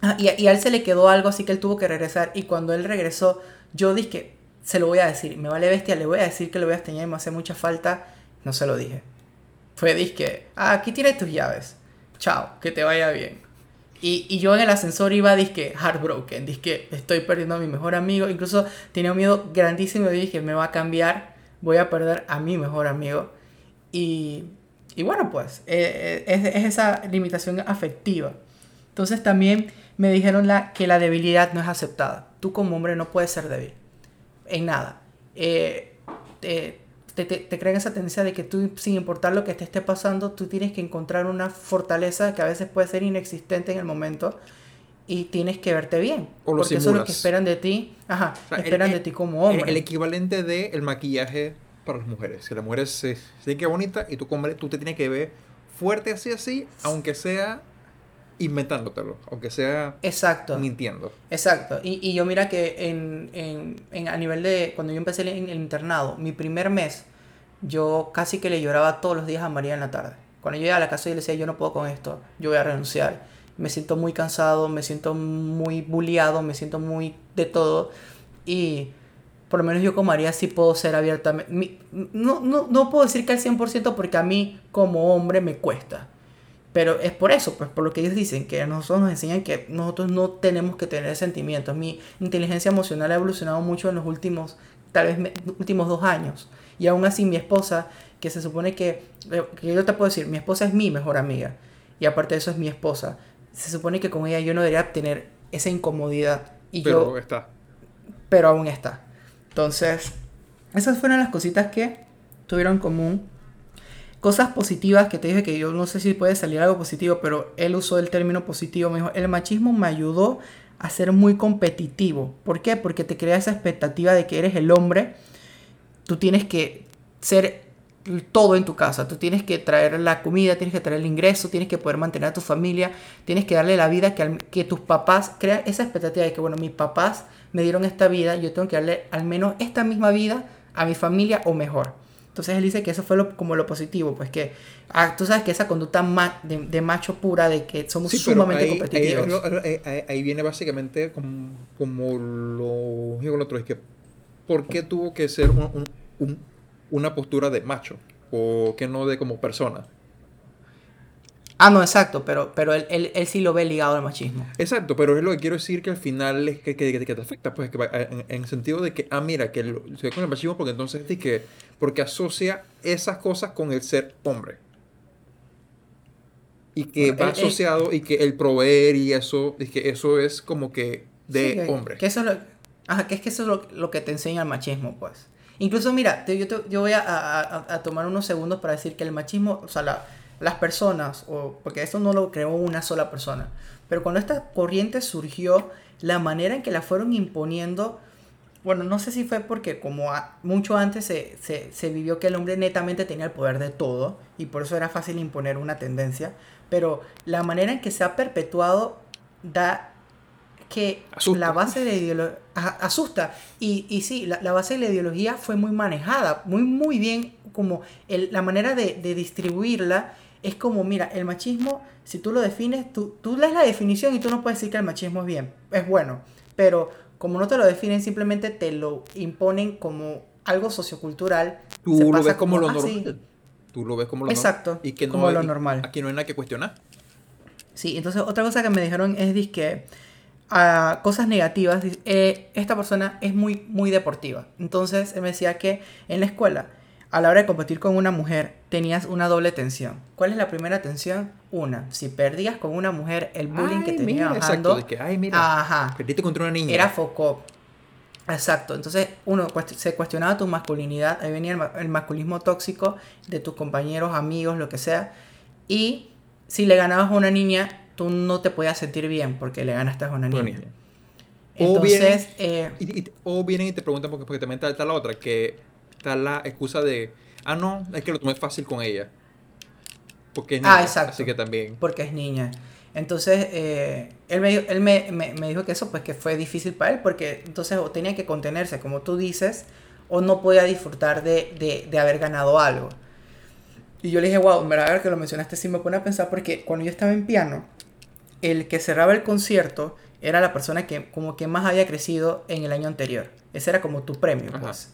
Ah, y, y, a él se le quedó algo así que él tuvo que regresar. Y cuando él regresó, yo dije, se lo voy a decir. Me vale bestia, le voy a decir que lo voy a extrañar y me hace mucha falta. No se lo dije. Fue disque, ah, aquí tienes tus llaves. Chao, que te vaya bien. Y, y yo en el ascensor iba disque heartbroken, disque estoy perdiendo a mi mejor amigo. Incluso tenía un miedo grandísimo. Dije, me va a cambiar, voy a perder a mi mejor amigo. Y, y bueno, pues eh, eh, es, es, esa limitación afectiva. Entonces también me dijeron la, que la debilidad no es aceptada. Tú como hombre no puedes ser débil en nada. Eh, te, te, crean esa tendencia de que tú, sin importar lo que te esté pasando, tú tienes que encontrar una fortaleza que a veces puede ser inexistente en el momento y tienes que verte bien. O porque eso es lo que esperan de ti. Ajá, esperan de ti como hombre. El, equivalente del el maquillaje para las mujeres. Que la mujer se, se que bonita y tú, tú te tienes que ver fuerte así, así, aunque sea inventándotelo, aunque sea Exacto. mintiendo. Exacto. Y, y yo mira que en, en, en, a nivel de, cuando yo empecé en el internado, mi primer mes, yo casi que le lloraba todos los días a María en la tarde. Cuando yo iba a la casa y le decía, yo no puedo con esto, yo voy a renunciar. Me siento muy cansado, me siento muy bulliado, me siento muy de todo. Y por lo menos yo con María sí puedo ser abiertamente... No, no, no puedo decir que al 100% porque a mí como hombre me cuesta pero es por eso, pues por lo que ellos dicen, que a nosotros nos enseñan que nosotros no tenemos que tener sentimientos. Mi inteligencia emocional ha evolucionado mucho en los últimos, tal vez, últimos dos años. Y aún así mi esposa, que se supone que, eh, que yo te puedo decir, mi esposa es mi mejor amiga. Y aparte de eso es mi esposa. Se supone que con ella yo no debería tener esa incomodidad. Y pero está. Pero aún está. Entonces, esas fueron las cositas que tuvieron en común Cosas positivas que te dije que yo no sé si puede salir algo positivo, pero él usó el término positivo. Me dijo, el machismo me ayudó a ser muy competitivo. ¿Por qué? Porque te crea esa expectativa de que eres el hombre. Tú tienes que ser todo en tu casa. Tú tienes que traer la comida, tienes que traer el ingreso, tienes que poder mantener a tu familia, tienes que darle la vida que, que tus papás crean esa expectativa de que, bueno, mis papás me dieron esta vida, yo tengo que darle al menos esta misma vida a mi familia o mejor. Entonces él dice que eso fue lo, como lo positivo, pues que ah, tú sabes que esa conducta de, macho pura, de que somos sumamente competitivos. Ahí, viene básicamente como, como lo digo lo otro, es que ¿por qué tuvo que ser una postura de macho? ¿O que no de como persona? Ah, no, exacto, pero, pero él, él, él, sí lo ve ligado al machismo. Exacto, pero es lo que quiero decir que al final es que, que, que te afecta, pues que en, el sentido de que, ah, mira, que se ve con el machismo porque entonces es que, porque asocia esas cosas con el ser hombre. Y que va asociado y que el proveer y eso, es que eso es como que de hombre. Que eso es lo, ajá, que es que eso es lo, lo, que te enseña el machismo, pues. Incluso, mira, yo, yo voy a, a, a tomar unos segundos para decir que el machismo, o sea, la las personas, o, porque esto no lo creó una sola persona, pero cuando esta corriente surgió, la manera en que la fueron imponiendo, bueno, no sé si fue porque como mucho antes se, se, se, vivió que el hombre netamente tenía el poder de todo y por eso era fácil imponer una tendencia, pero la manera en que se ha perpetuado da que la base de ideología asusta. Y, y sí, la, la, base de la ideología fue muy manejada, muy muy bien como el, la manera de, de distribuirla es como, mira, el machismo, si tú lo defines, tú, tú lees la definición y tú no puedes decir que el machismo es bien, es bueno, pero como no te lo definen, simplemente te lo imponen como algo sociocultural. Tú lo ves como, lo normal. Tú lo ves como lo Exacto, normal. Y que no como lo normal. Aquí no hay nada que cuestionar. Sí, entonces otra cosa que me dijeron es que a cosas negativas, eh, esta persona es muy, muy deportiva. Entonces él me decía que en la escuela a la hora de competir con una mujer tenías una doble tensión. ¿Cuál es la primera tensión? Una, si perdías con una mujer, el bullying que tenía bajando, exacto, ay, mira, ajá, perdiste contra una niña. Era foco. Exacto, entonces uno se cuestionaba tu masculinidad, ahí venía el, masculismo tóxico de tus compañeros, amigos, lo que sea, y si le ganabas a una niña, tú no te podías sentir bien porque le ganaste a una niña. Entonces, o, vienen, eh, o vienen y te preguntan porque, porque también está la otra, que está la excusa de, ah, no, es que lo tomé fácil con ella. Porque es ah, niña. Ah, exacto. Así que también. Porque es niña. Entonces, eh, él, me, él me, me, dijo que eso, pues que fue difícil para él, porque entonces o tenía que contenerse, como tú dices, o no podía disfrutar de, de, de haber ganado algo. Y yo le dije, wow, verdad que lo mencionaste, sí me pone a pensar, porque cuando yo estaba en piano, el que cerraba el concierto era la persona que como que más había crecido en el año anterior. Ese era como tu premio, pues.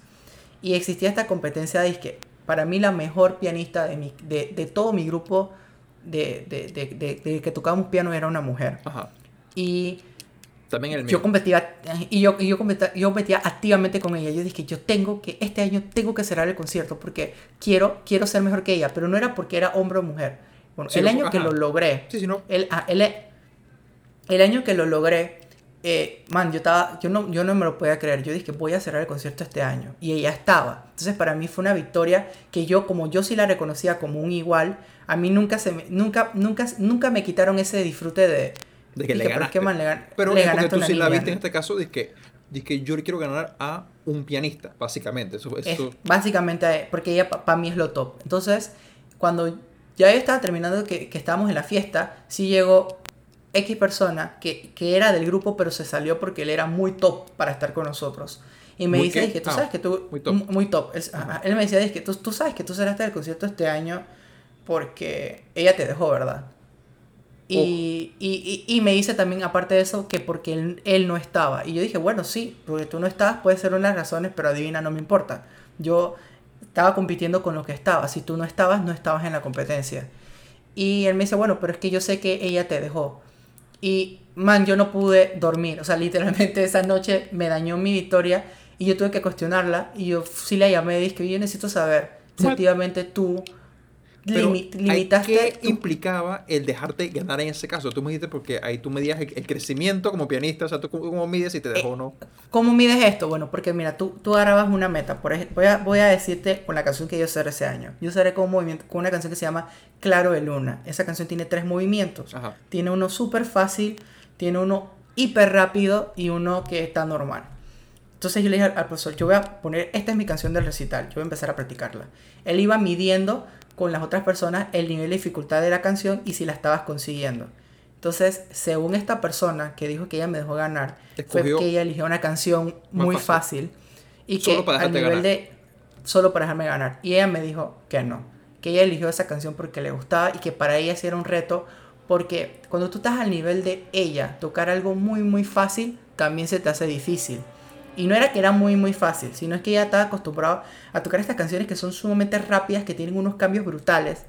Y existía esta competencia de que para mí la mejor pianista de, mi, de, de todo mi grupo de, de, de, que tocábamos piano era una mujer. Ajá. Y también el yo competía y yo, y yo, competía, yo competía activamente con ella. Yo dije, yo tengo que, este año tengo que cerrar el concierto porque quiero, quiero ser mejor que ella, pero no era porque era hombre o mujer. Bueno, el año que lo logré, sí, sí, no. el, ah, el, el año que lo logré, eh, man, yo, estaba, yo, no, yo no me lo podía creer. Yo dije, que voy a cerrar el concierto este año. Y ella estaba. Entonces, para mí fue una victoria que yo, como yo sí la reconocía como un igual, a mí nunca, se me, nunca, nunca, nunca me quitaron ese disfrute de... De que le ganaste. Man, le, Pero le porque tú sí la viste en este caso de que, de que yo le quiero ganar a un pianista, básicamente. Eso, eso... básicamente, porque ella para mí es lo top. Entonces, cuando ya estaba terminando que, que estábamos en la fiesta, sí llegó X persona que, que, era del grupo, pero se salió porque él era muy top para estar con nosotros. Y me dice, que tú ah, sabes que tú... Muy top. Muy top. Él, me decía, que tú, tú sabes que tú cerraste el concierto este año porque ella te dejó, ¿verdad? Y, oh. y, y, me dice también, aparte de eso, que porque él, él, no estaba. Y yo dije, bueno, sí, porque tú no estabas, puede ser una de las razones, pero adivina, no me importa. Yo estaba compitiendo con lo que estaba. Si tú no estabas, no estabas en la competencia. Y él me dice, bueno, pero es que yo sé que ella te dejó. Y, man, yo no pude dormir. O sea, literalmente esa noche me dañó mi victoria y yo tuve que cuestionarla. Y yo sí la llamé y dije, yo necesito saber si efectivamente tú limitaste. ¿Qué implicaba el dejarte ganar en ese caso? Tú me dijiste porque ahí tú medías el, crecimiento como pianista, o sea, tú cómo mides si te dejó o no. Eh, ¿Cómo mides esto? Bueno, porque mira, tú, tú agarrabas una meta. Por ejemplo, voy a, voy a decirte con la canción que yo cerré ese año. Yo cerré con un movimiento, con una canción que se llama Claro de Luna. Esa canción tiene tres movimientos. Tiene uno súper fácil, tiene uno hiper rápido y uno que está normal. Entonces yo le dije al profesor, yo voy a poner, esta es mi canción del recital, yo voy a empezar a practicarla. Él iba midiendo con las otras personas el nivel de dificultad de la canción y si la estabas consiguiendo. Entonces, según esta persona que dijo que ella me dejó ganar, fue que ella eligió una canción muy fácil. y que al nivel de solo para dejarme ganar. Y ella me dijo que no, que ella eligió esa canción porque le gustaba y que para ella sí era un reto, porque cuando tú estás al nivel de ella, tocar algo muy, muy fácil, también se te hace difícil. Y no era que era muy, muy fácil, sino es que ella estaba acostumbrada a tocar estas canciones que son sumamente rápidas, que tienen unos cambios brutales.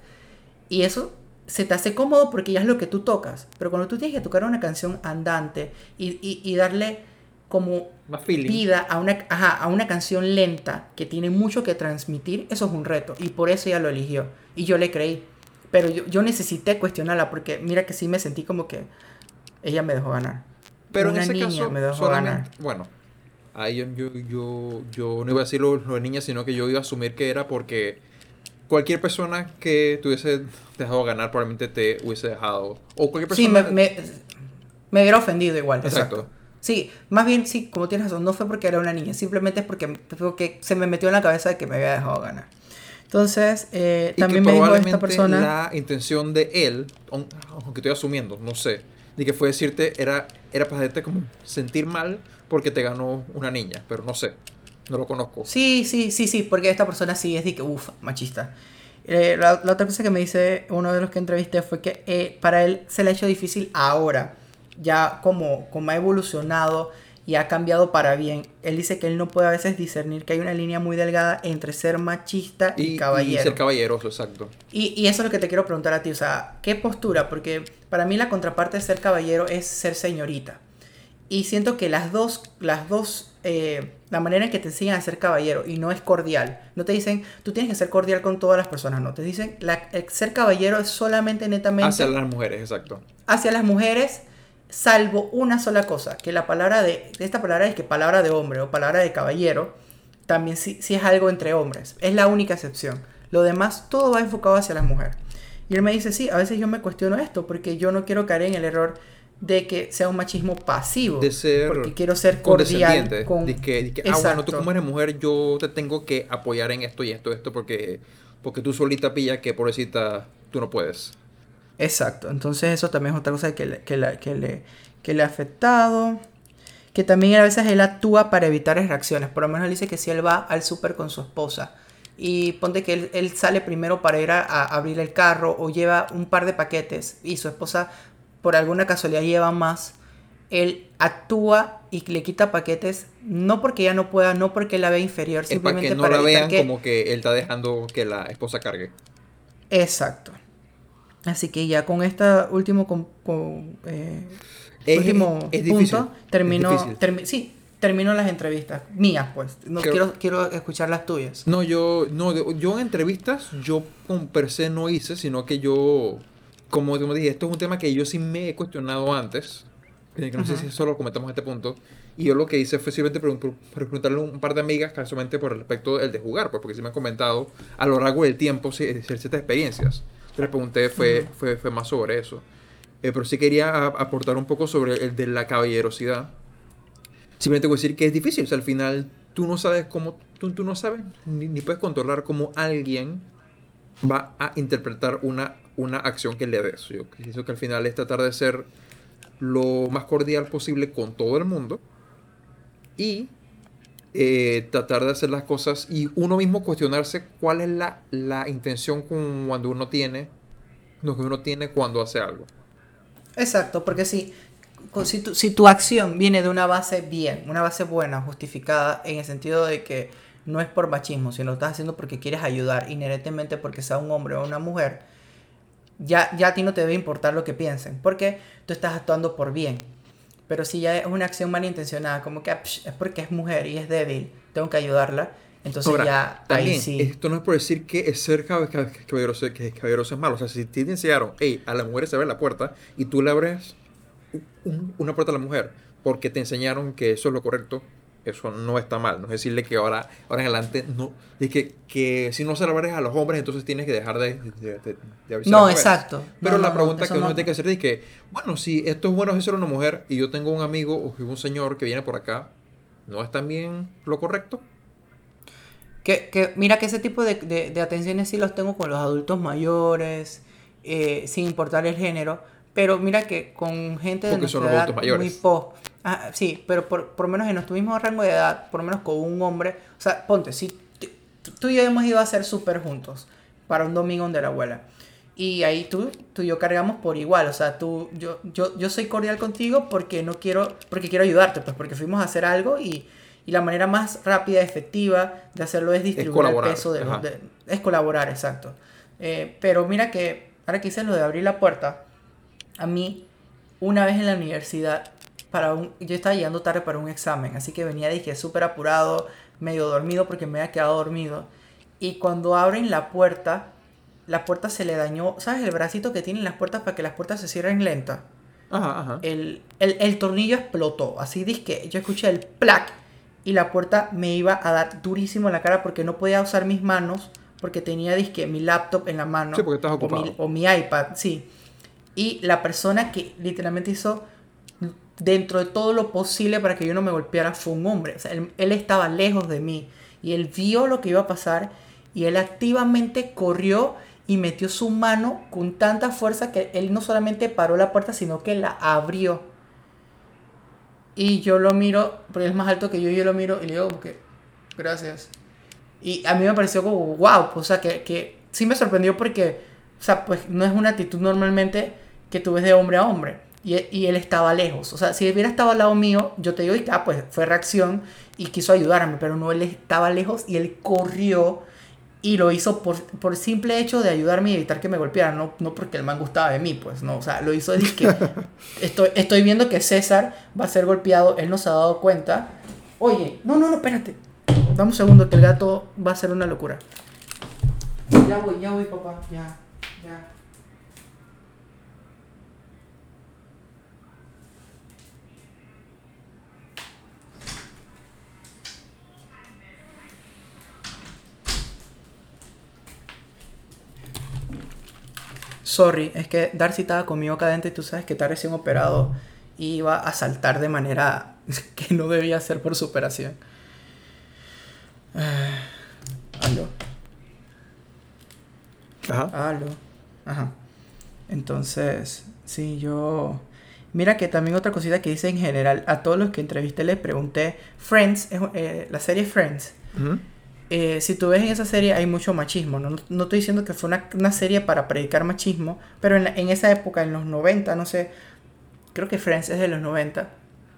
Y eso se te hace cómodo porque ya es lo que tú tocas. Pero cuando tú tienes que tocar una canción andante y, y, darle como vida a una, a una canción lenta que tiene mucho que transmitir, eso es un reto. Y por eso ella lo eligió. Y yo le creí. Pero yo, yo necesité cuestionarla porque mira que sí me sentí como que ella me dejó ganar. Pero una en ese niña me dejó ganar. Bueno, ahí yo, yo, yo, no iba a decir lo, de niña, sino que yo iba a asumir que era porque cualquier persona que tuviese dejado ganar probablemente te hubiese dejado. O cualquier persona. Sí, me, me, hubiera ofendido igual. Exacto. Sí, más bien sí, como tienes razón, no fue porque era una niña, simplemente es porque, porque se me metió en la cabeza de que me había dejado ganar. Entonces, eh, también me dijo esta persona. La intención de él, aunque estoy asumiendo, no sé, de que fue decirte, era, era para hacerte como sentir mal porque te ganó una niña, pero no sé, no lo conozco. Sí, sí, sí, sí, porque esta persona sí es de que, uff, machista. Eh, la, otra cosa que me dice uno de los que entrevisté fue que eh, para él se le ha hecho difícil ahora, ya como, como ha evolucionado y ha cambiado para bien. Él dice que él no puede a veces discernir que hay una línea muy delgada entre ser machista y, caballero. Y ser caballeroso, exacto. Y, y, eso es lo que te quiero preguntar a ti, o sea, ¿qué postura? Porque para mí la contraparte de ser caballero es ser señorita. Y siento que las dos, las dos, eh, la manera en que te enseñan a ser caballero y no es cordial. No te dicen, tú tienes que ser cordial con todas las personas, no. Te dicen, la, ser caballero es solamente netamente... Hacia las mujeres, exacto. Hacia las mujeres, salvo una sola cosa, que la palabra de, esta palabra es que palabra de hombre o palabra de caballero, también sí, sí es algo entre hombres. Es la única excepción. Lo demás, todo va enfocado hacia las mujeres. Y él me dice, sí, a veces yo me cuestiono esto porque yo no quiero caer en el error de que sea un machismo pasivo. De ser porque quiero ser cordial. Con... De que, de que ah, bueno, tú como eres mujer, yo te tengo que apoyar en esto y esto, esto, porque, porque tú solita pilla que pobrecita tú no puedes. Exacto. Entonces eso también es otra cosa que le, que, que le, que le ha afectado. Que también a veces él actúa para evitar reacciones. Por lo menos él dice que si él va al súper con su esposa y ponte que él, él, sale primero para ir a, a, abrir el carro o lleva un par de paquetes y su esposa por alguna casualidad lleva más, él actúa y le quita paquetes, no porque ella no pueda, no porque la vea inferior, simplemente para que no la vean como que él está dejando que la esposa cargue. Exacto. Así que ya con este último, con, eh, último punto, terminó, sí, terminó las entrevistas mías, pues. No quiero, quiero escuchar las tuyas. No, yo, no, yo en entrevistas, yo con per se no hice, sino que yo como, como dije, esto es un tema que yo sí me he cuestionado antes. Que no sé si solo lo comentamos a este punto. Y yo lo que hice fue simplemente preguntarle a un par de amigas, casualmente por respecto del de jugar, pues porque sí me han comentado a lo largo del tiempo ciertas experiencias. Les pregunté, fue, fue, fue más sobre eso. Eh, pero sí quería aportar un poco sobre el de la caballerosidad. Simplemente voy a decir que es difícil. O sea, al final tú no sabes cómo, tú, tú no sabes ni, ni puedes controlar cómo alguien va a interpretar una una acción que le des. Yo pienso que al final es tratar de ser lo más cordial posible con todo el mundo y eh, tratar de hacer las cosas y uno mismo cuestionarse cuál es la, la intención cuando uno tiene lo que uno tiene cuando hace algo. Exacto, porque si, si, tu, si tu acción viene de una base bien, una base buena, justificada, en el sentido de que no es por machismo, sino lo estás haciendo porque quieres ayudar, inherentemente porque sea un hombre o una mujer, ya, ya a ti no te debe importar lo que piensen, porque tú estás actuando por bien. Pero si ya es una acción malintencionada, como que ah, es porque es mujer y es débil, tengo que ayudarla, entonces ya ahí sí. Esto no es por decir que es ser caballeroso, que caballeroso es malo. O sea, si te enseñaron, hey, a la mujer se abre la puerta y tú le abres una puerta a la mujer porque te enseñaron que eso es lo correcto, eso no está mal. No es decirle que ahora, ahora en adelante, no, es que, que si no se lo a los hombres, entonces tienes que dejar de, de, de, avisar No, exacto. Pero la pregunta que uno tiene que hacer es que, bueno, si esto es bueno ser una mujer y yo tengo un amigo o un señor que viene por acá, ¿no es también lo correcto? Que, que mira que ese tipo de, de, atenciones sí los tengo con los adultos mayores, eh, sin importar el género, pero mira que con gente de nuestra edad muy po sí, pero por, por lo menos en nuestro mismo rango de edad, por lo menos con un hombre, o sea, ponte, si tú y yo hemos ido a hacer súper juntos para un domingo de la abuela. Y ahí tú, tú y yo cargamos por igual, o sea, tú, yo, yo, yo soy cordial contigo porque no quiero, porque quiero ayudarte, pues porque fuimos a hacer algo y, y la manera más rápida y efectiva de hacerlo es distribuir el peso de, es colaborar, exacto. Eh, pero mira que, ahora que hice lo de abrir la puerta, a mí, una vez en la universidad, para un, yo estaba llegando tarde para un examen, así que venía, dije, súper apurado, medio dormido porque me había quedado dormido. Y cuando abren la puerta, la puerta se le dañó, ¿sabes? El bracito que tienen las puertas para que las puertas se cierren lenta. Ajá, ajá. El, el, tornillo explotó, así que yo escuché el plac y la puerta me iba a dar durísimo en la cara porque no podía usar mis manos porque tenía disque mi laptop en la mano. Sí, porque estás ocupado. O mi, o mi iPad, sí. Y la persona que literalmente hizo dentro de todo lo posible para que yo no me golpeara fue un hombre. O sea, él, estaba lejos de mí y él vio lo que iba a pasar y él activamente corrió y metió su mano con tanta fuerza que él no solamente paró la puerta, sino que la abrió. Y yo lo miro, porque es más alto que yo, yo lo miro y le digo que, gracias. Y a mí me pareció como, wow, o sea, que, que sí me sorprendió porque, o sea, pues no es una actitud normalmente que tú de hombre a hombre. Y, y, él estaba lejos. O sea, si él hubiera estado al lado mío, yo te digo, ah, pues fue reacción y quiso ayudarme, pero no, él estaba lejos y él corrió y lo hizo por, por simple hecho de ayudarme y evitar que me golpearan, no, no porque el man gustaba de mí, pues no, o sea, lo hizo de que estoy, estoy viendo que César va a ser golpeado, él no se ha dado cuenta. Oye, no, no, no, espérate. Dame un segundo que el gato va a ser una locura. Ya voy, ya voy, papá, ya, ya. Sorry, es que Darcy estaba conmigo acá adentro y tú sabes que está recién operado y iba a saltar de manera que no debía ser por su operación. Uh, aló. Ajá. Aló. Ajá. Entonces, sí, yo... Mira que también otra cosita que dice en general, a todos los que entrevisté les pregunté, Friends, eh, la serie Friends, eh, si tú ves en esa serie hay mucho machismo. No, no estoy diciendo que fue una, una, serie para predicar machismo, pero en, en, esa época, en los 90, no sé, creo que Friends es de los 90.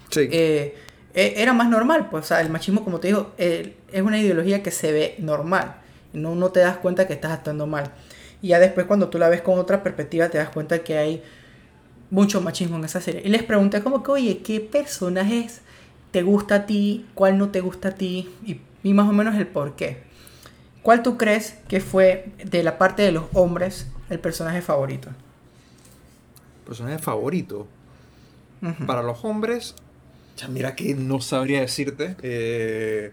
Sí. Eh, e, era más normal, pues, o sea, el machismo, como te digo, es una ideología que se ve normal. No, no te das cuenta que estás actuando mal. Y ya después, cuando tú la ves con otra perspectiva, te das cuenta que hay mucho machismo en esa serie. Y les pregunté, como que, oye, ¿qué personajes te gusta a ti? ¿Cuál no te gusta a ti? Y y más o menos el por qué. ¿Cuál tú crees que fue de la parte de los hombres el personaje favorito? Personaje favorito. Para los hombres, ya mira que no sabría decirte. Eh,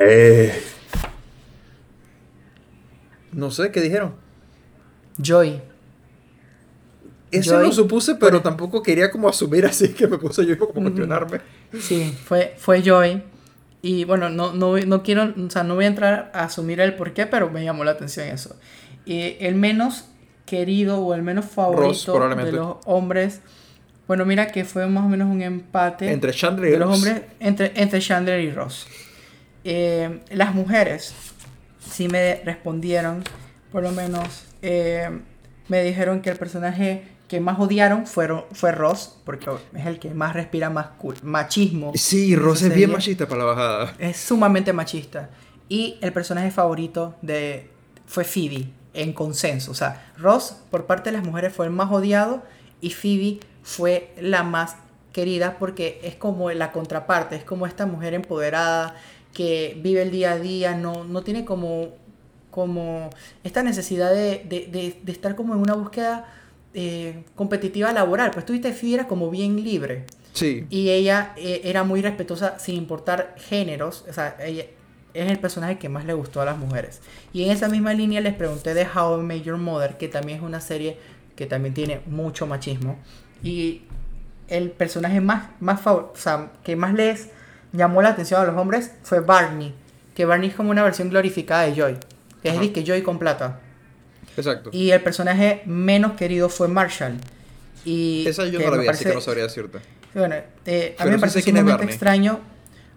eh, no sé, ¿qué dijeron? Joy. Eso lo supuse, pero tampoco quería como asumir así que me puse yo como cuestionarme. Sí, fue, fue Joy. Y bueno, no, no, no quiero, o sea, no voy a entrar a asumir el por qué, pero me llamó la atención eso. Y el menos querido o el menos favorito de los hombres, bueno, mira que fue más o menos un empate. Entre Chandler y los hombres, entre, entre Chandler y Ross. Eh, las mujeres sí me respondieron, por lo menos, eh, me dijeron que el personaje que más odiaron fueron, fue Ross, porque es el que más respira más machismo. Sí, Ross es bien machista para la bajada. Es sumamente machista. Y el personaje favorito de fue Phoebe, en consenso. O sea, Ross por parte de las mujeres fue el más odiado y Phoebe fue la más querida porque es como la contraparte, es como esta mujer empoderada que vive el día a día, no, no tiene como, como esta necesidad de, de, de estar como en una búsqueda eh, competitiva laboral, pues tuviste Fiera como bien libre. Sí. Y ella eh, era muy respetuosa sin importar géneros. O sea, ella es el personaje que más le gustó a las mujeres. Y en esa misma línea les pregunté de How I Your Mother, que también es una serie que también tiene mucho machismo. Y el personaje más, más o sea, que más les llamó la atención a los hombres fue Barney. Que Barney es como una versión glorificada de Joy. Que es que Joy con plata. Exacto. Y el personaje menos querido fue Marshall. Y Esa yo no la vi, así que no sabría decirte. Bueno, eh, a mí me parece sumamente extraño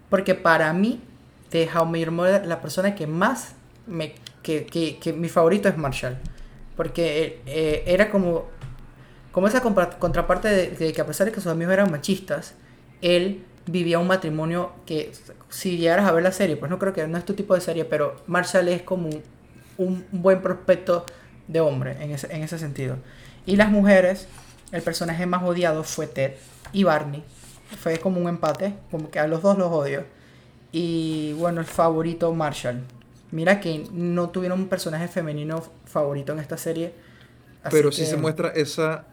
Porque para mí, de How I Met la persona que más me... Que, que, que mi favorito es Marshall. Porque eh, era como... Como esa contraparte de, que a pesar de que sus amigos eran machistas, él vivía un matrimonio que si llegaras a ver la serie, pues no creo que no es tu tipo de serie, pero Marshall es como un, buen prospecto de hombre en ese, en ese sentido. Y las mujeres, el personaje más odiado fue Ted y Barney. Fue como un empate, como que a los dos los odio. Y bueno, el favorito Marshall. Mira que no tuvieron un personaje femenino favorito en esta serie. Pero sí se muestra esa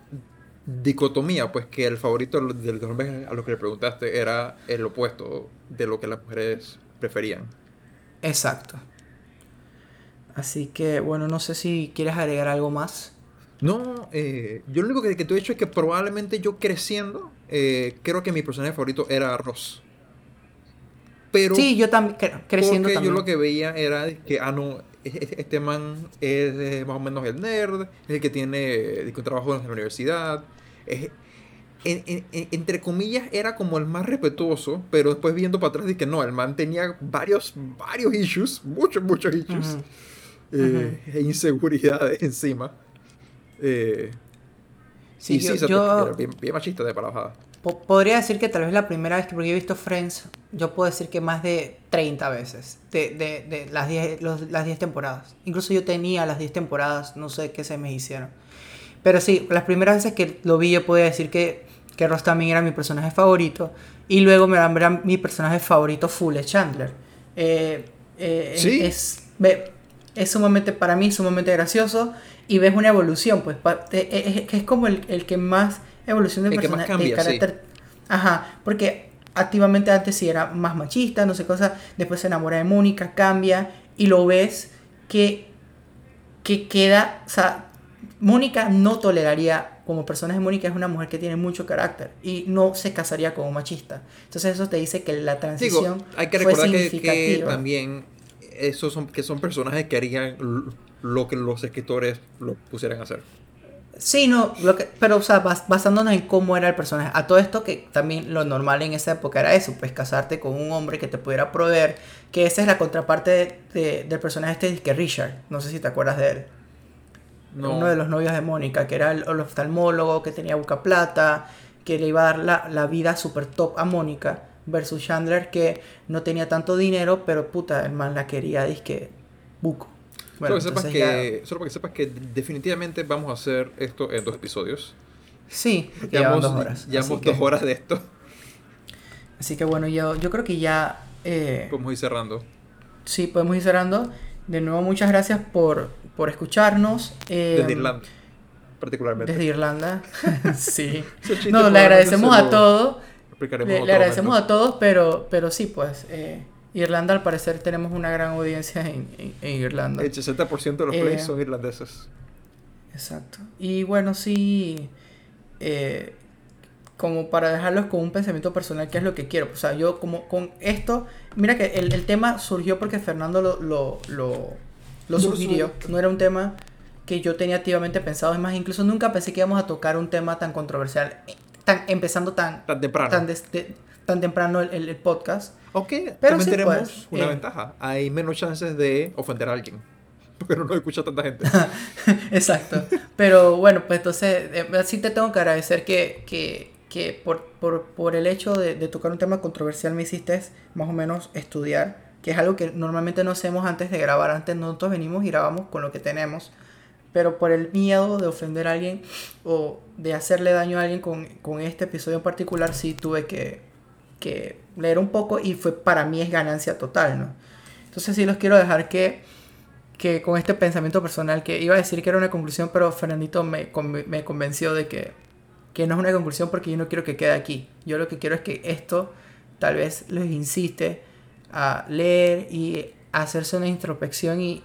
dicotomía, pues que el favorito del hombre a lo que le preguntaste era el opuesto de lo que las mujeres preferían. Exacto. Así que, bueno, no sé si quieres agregar algo más. No, eh, yo lo único que, que te he dicho es que probablemente yo creciendo, eh, creo que mi personaje favorito era Ross. Pero. Sí, yo también, creciendo porque yo lo que veía era que, ah, no, este man es más o menos el nerd, es el que tiene un trabajo en la universidad. entre comillas, era como el más respetuoso, pero después viendo para atrás, dije que no, el man tenía varios, varios issues, muchos, muchos issues. Eh, e inseguridades encima. Eh, sí, sí, yo, bien, machista de para Podría decir que tal vez la primera vez que porque he visto Friends, yo puedo decir que más de 30 veces de, de, de las 10 las 10 temporadas. Incluso yo tenía las 10 temporadas, no sé qué se me hicieron. Pero sí, las primeras veces que lo vi yo podía decir que, que Ross también era mi personaje favorito. Y luego me era mi personaje favorito full Chandler. Eh, eh, ¿Sí? Es, es sumamente, para mí, sumamente gracioso y ves una evolución, pues es, es como el, el, que más evolución de personaje de carácter. Ajá, porque activamente antes sí era más machista, no sé cosa, después se enamora de Mónica, cambia y lo ves que, que queda, o sea, Mónica no toleraría, como personaje Mónica es una mujer que tiene mucho carácter y no se casaría como machista. Entonces eso te dice que la transición hay que recordar que, que, también esos son, que son personajes que harían lo que los escritores lo pusieran a hacer. Sí, no, lo que, pero o sea, basándonos en cómo era el personaje. A todo esto que también lo normal en esa época era eso, pues casarte con un hombre que te pudiera proveer, que esa es la contraparte de, del personaje este que Richard, no sé si te acuerdas de él. Uno de los novios de Mónica, que era el, oftalmólogo, que tenía boca plata, que le iba a dar la, la vida super top a Mónica, versus Chandler que no tenía tanto dinero, pero puta, el man la quería, disque buco solo, que sepas que, solo para que sepas que definitivamente vamos a hacer esto en dos episodios. Sí, ya dos horas. Llevamos dos horas de esto. Así que bueno, yo, yo creo que ya... Eh, podemos ir cerrando. Sí, podemos ir cerrando. De nuevo, muchas gracias por, por escucharnos. desde em, Irlanda, particularmente. Desde Irlanda, sí. no, le agradecemos a todos. Le, le agradecemos a todos, pero, pero sí, pues... Eh, Irlanda, al parecer, tenemos una gran audiencia en, Irlanda. El 60% de los plays eh, son irlandeses. Exacto. Y bueno, sí. Eh, como para dejarlos con un pensamiento personal, ¿qué es lo que quiero? O sea, yo como con esto, mira que el, tema surgió porque Fernando lo, lo, lo, sugirió. No era un tema que yo tenía activamente pensado. Es más, incluso nunca pensé que íbamos a tocar un tema tan controversial, tan, empezando tan, tan temprano. Tan, tan temprano el, el, podcast. Ok, pero también tenemos pues, una eh, ventaja. Hay menos chances de ofender a alguien. Porque no nos escucha tanta gente. Exacto. Pero bueno, pues entonces eh, sí te tengo que agradecer que, que, que por, por, por, el hecho de, de, tocar un tema controversial me hiciste más o menos estudiar, que es algo que normalmente no hacemos antes de grabar. Antes nosotros venimos y grabamos con lo que tenemos. Pero por el miedo de ofender a alguien o de hacerle daño a alguien con, con este episodio en particular, sí tuve que, que leer un poco y fue para mí es ganancia total, ¿no? Entonces sí los quiero dejar que, que con este pensamiento personal, que iba a decir que era una conclusión, pero Fernandito me, me convenció de que, que no es una conclusión porque yo no quiero que quede aquí. Yo lo que quiero es que esto tal vez les insiste a leer y hacerse una introspección y,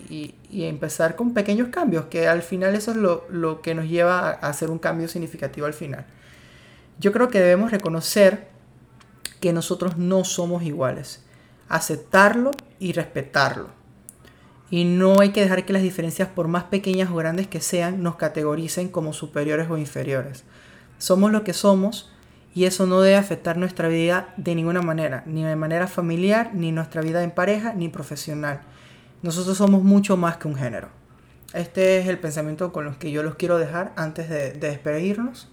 y, empezar con pequeños cambios, que al final eso es lo, lo que nos lleva a hacer un cambio significativo al final. Yo creo que debemos reconocer que nosotros no somos iguales. Aceptarlo y respetarlo. Y no hay que dejar que las diferencias, por más pequeñas o grandes que sean, nos categoricen como superiores o inferiores. Somos lo que somos y eso no debe afectar nuestra vida de ninguna manera, ni de manera familiar, ni nuestra vida en pareja, ni profesional. Nosotros somos mucho más que un género. Este es el pensamiento con los que yo los quiero dejar antes de, despedirnos.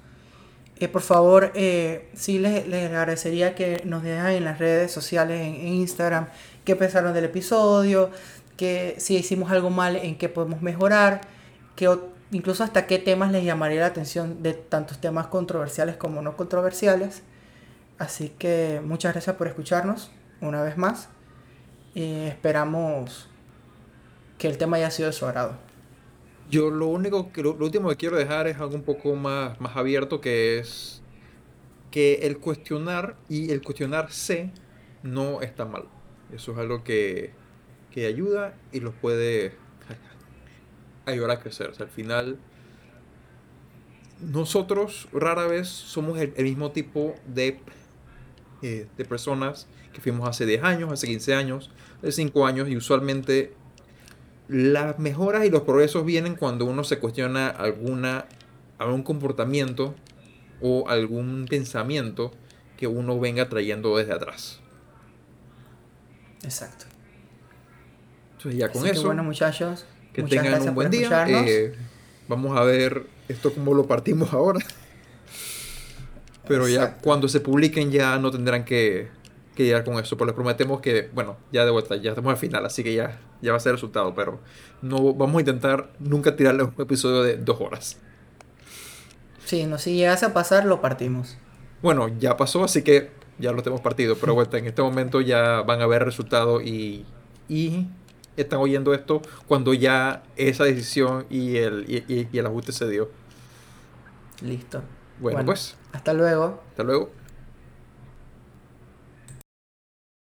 Eh, por favor, eh, sí les, agradecería que nos dejen en las redes sociales, en, Instagram, qué pensaron del episodio, que si hicimos algo mal, en qué podemos mejorar, que incluso hasta qué temas les llamaría la atención de tantos temas controversiales como no controversiales. Así que muchas gracias por escucharnos una vez más y esperamos que el tema haya sido de su agrado. Yo lo único que lo, último que quiero dejar es algo un poco más, más abierto que es que el cuestionar y el cuestionarse no está mal. Eso es algo que, que ayuda y los puede ayudar a crecer. al final, nosotros rara vez somos el, mismo tipo de, eh, de personas que fuimos hace 10 años, hace 15 años, hace 5 años, y usualmente las mejoras y los progresos vienen cuando uno se cuestiona alguna, algún comportamiento o algún pensamiento que uno venga trayendo desde atrás. Exacto. Entonces ya con eso. bueno, muchachos. Que tengan un buen día. Eh, vamos a ver esto como lo partimos ahora. Pero ya cuando se publiquen ya no tendrán que, que llegar con eso. Pero les prometemos que, bueno, ya de vuelta, ya estamos al final, así que ya, ya va a ser el resultado. Pero no vamos a intentar nunca tirarle un episodio de dos horas. Sí, no, si llegase a pasar, lo partimos. Bueno, ya pasó, así que ya lo tenemos partido. Pero vuelta, en este momento ya van a ver el resultado y, y están oyendo esto cuando ya esa decisión y el, y, el ajuste se dio. Listo. bueno, pues. Hasta luego. Hasta luego.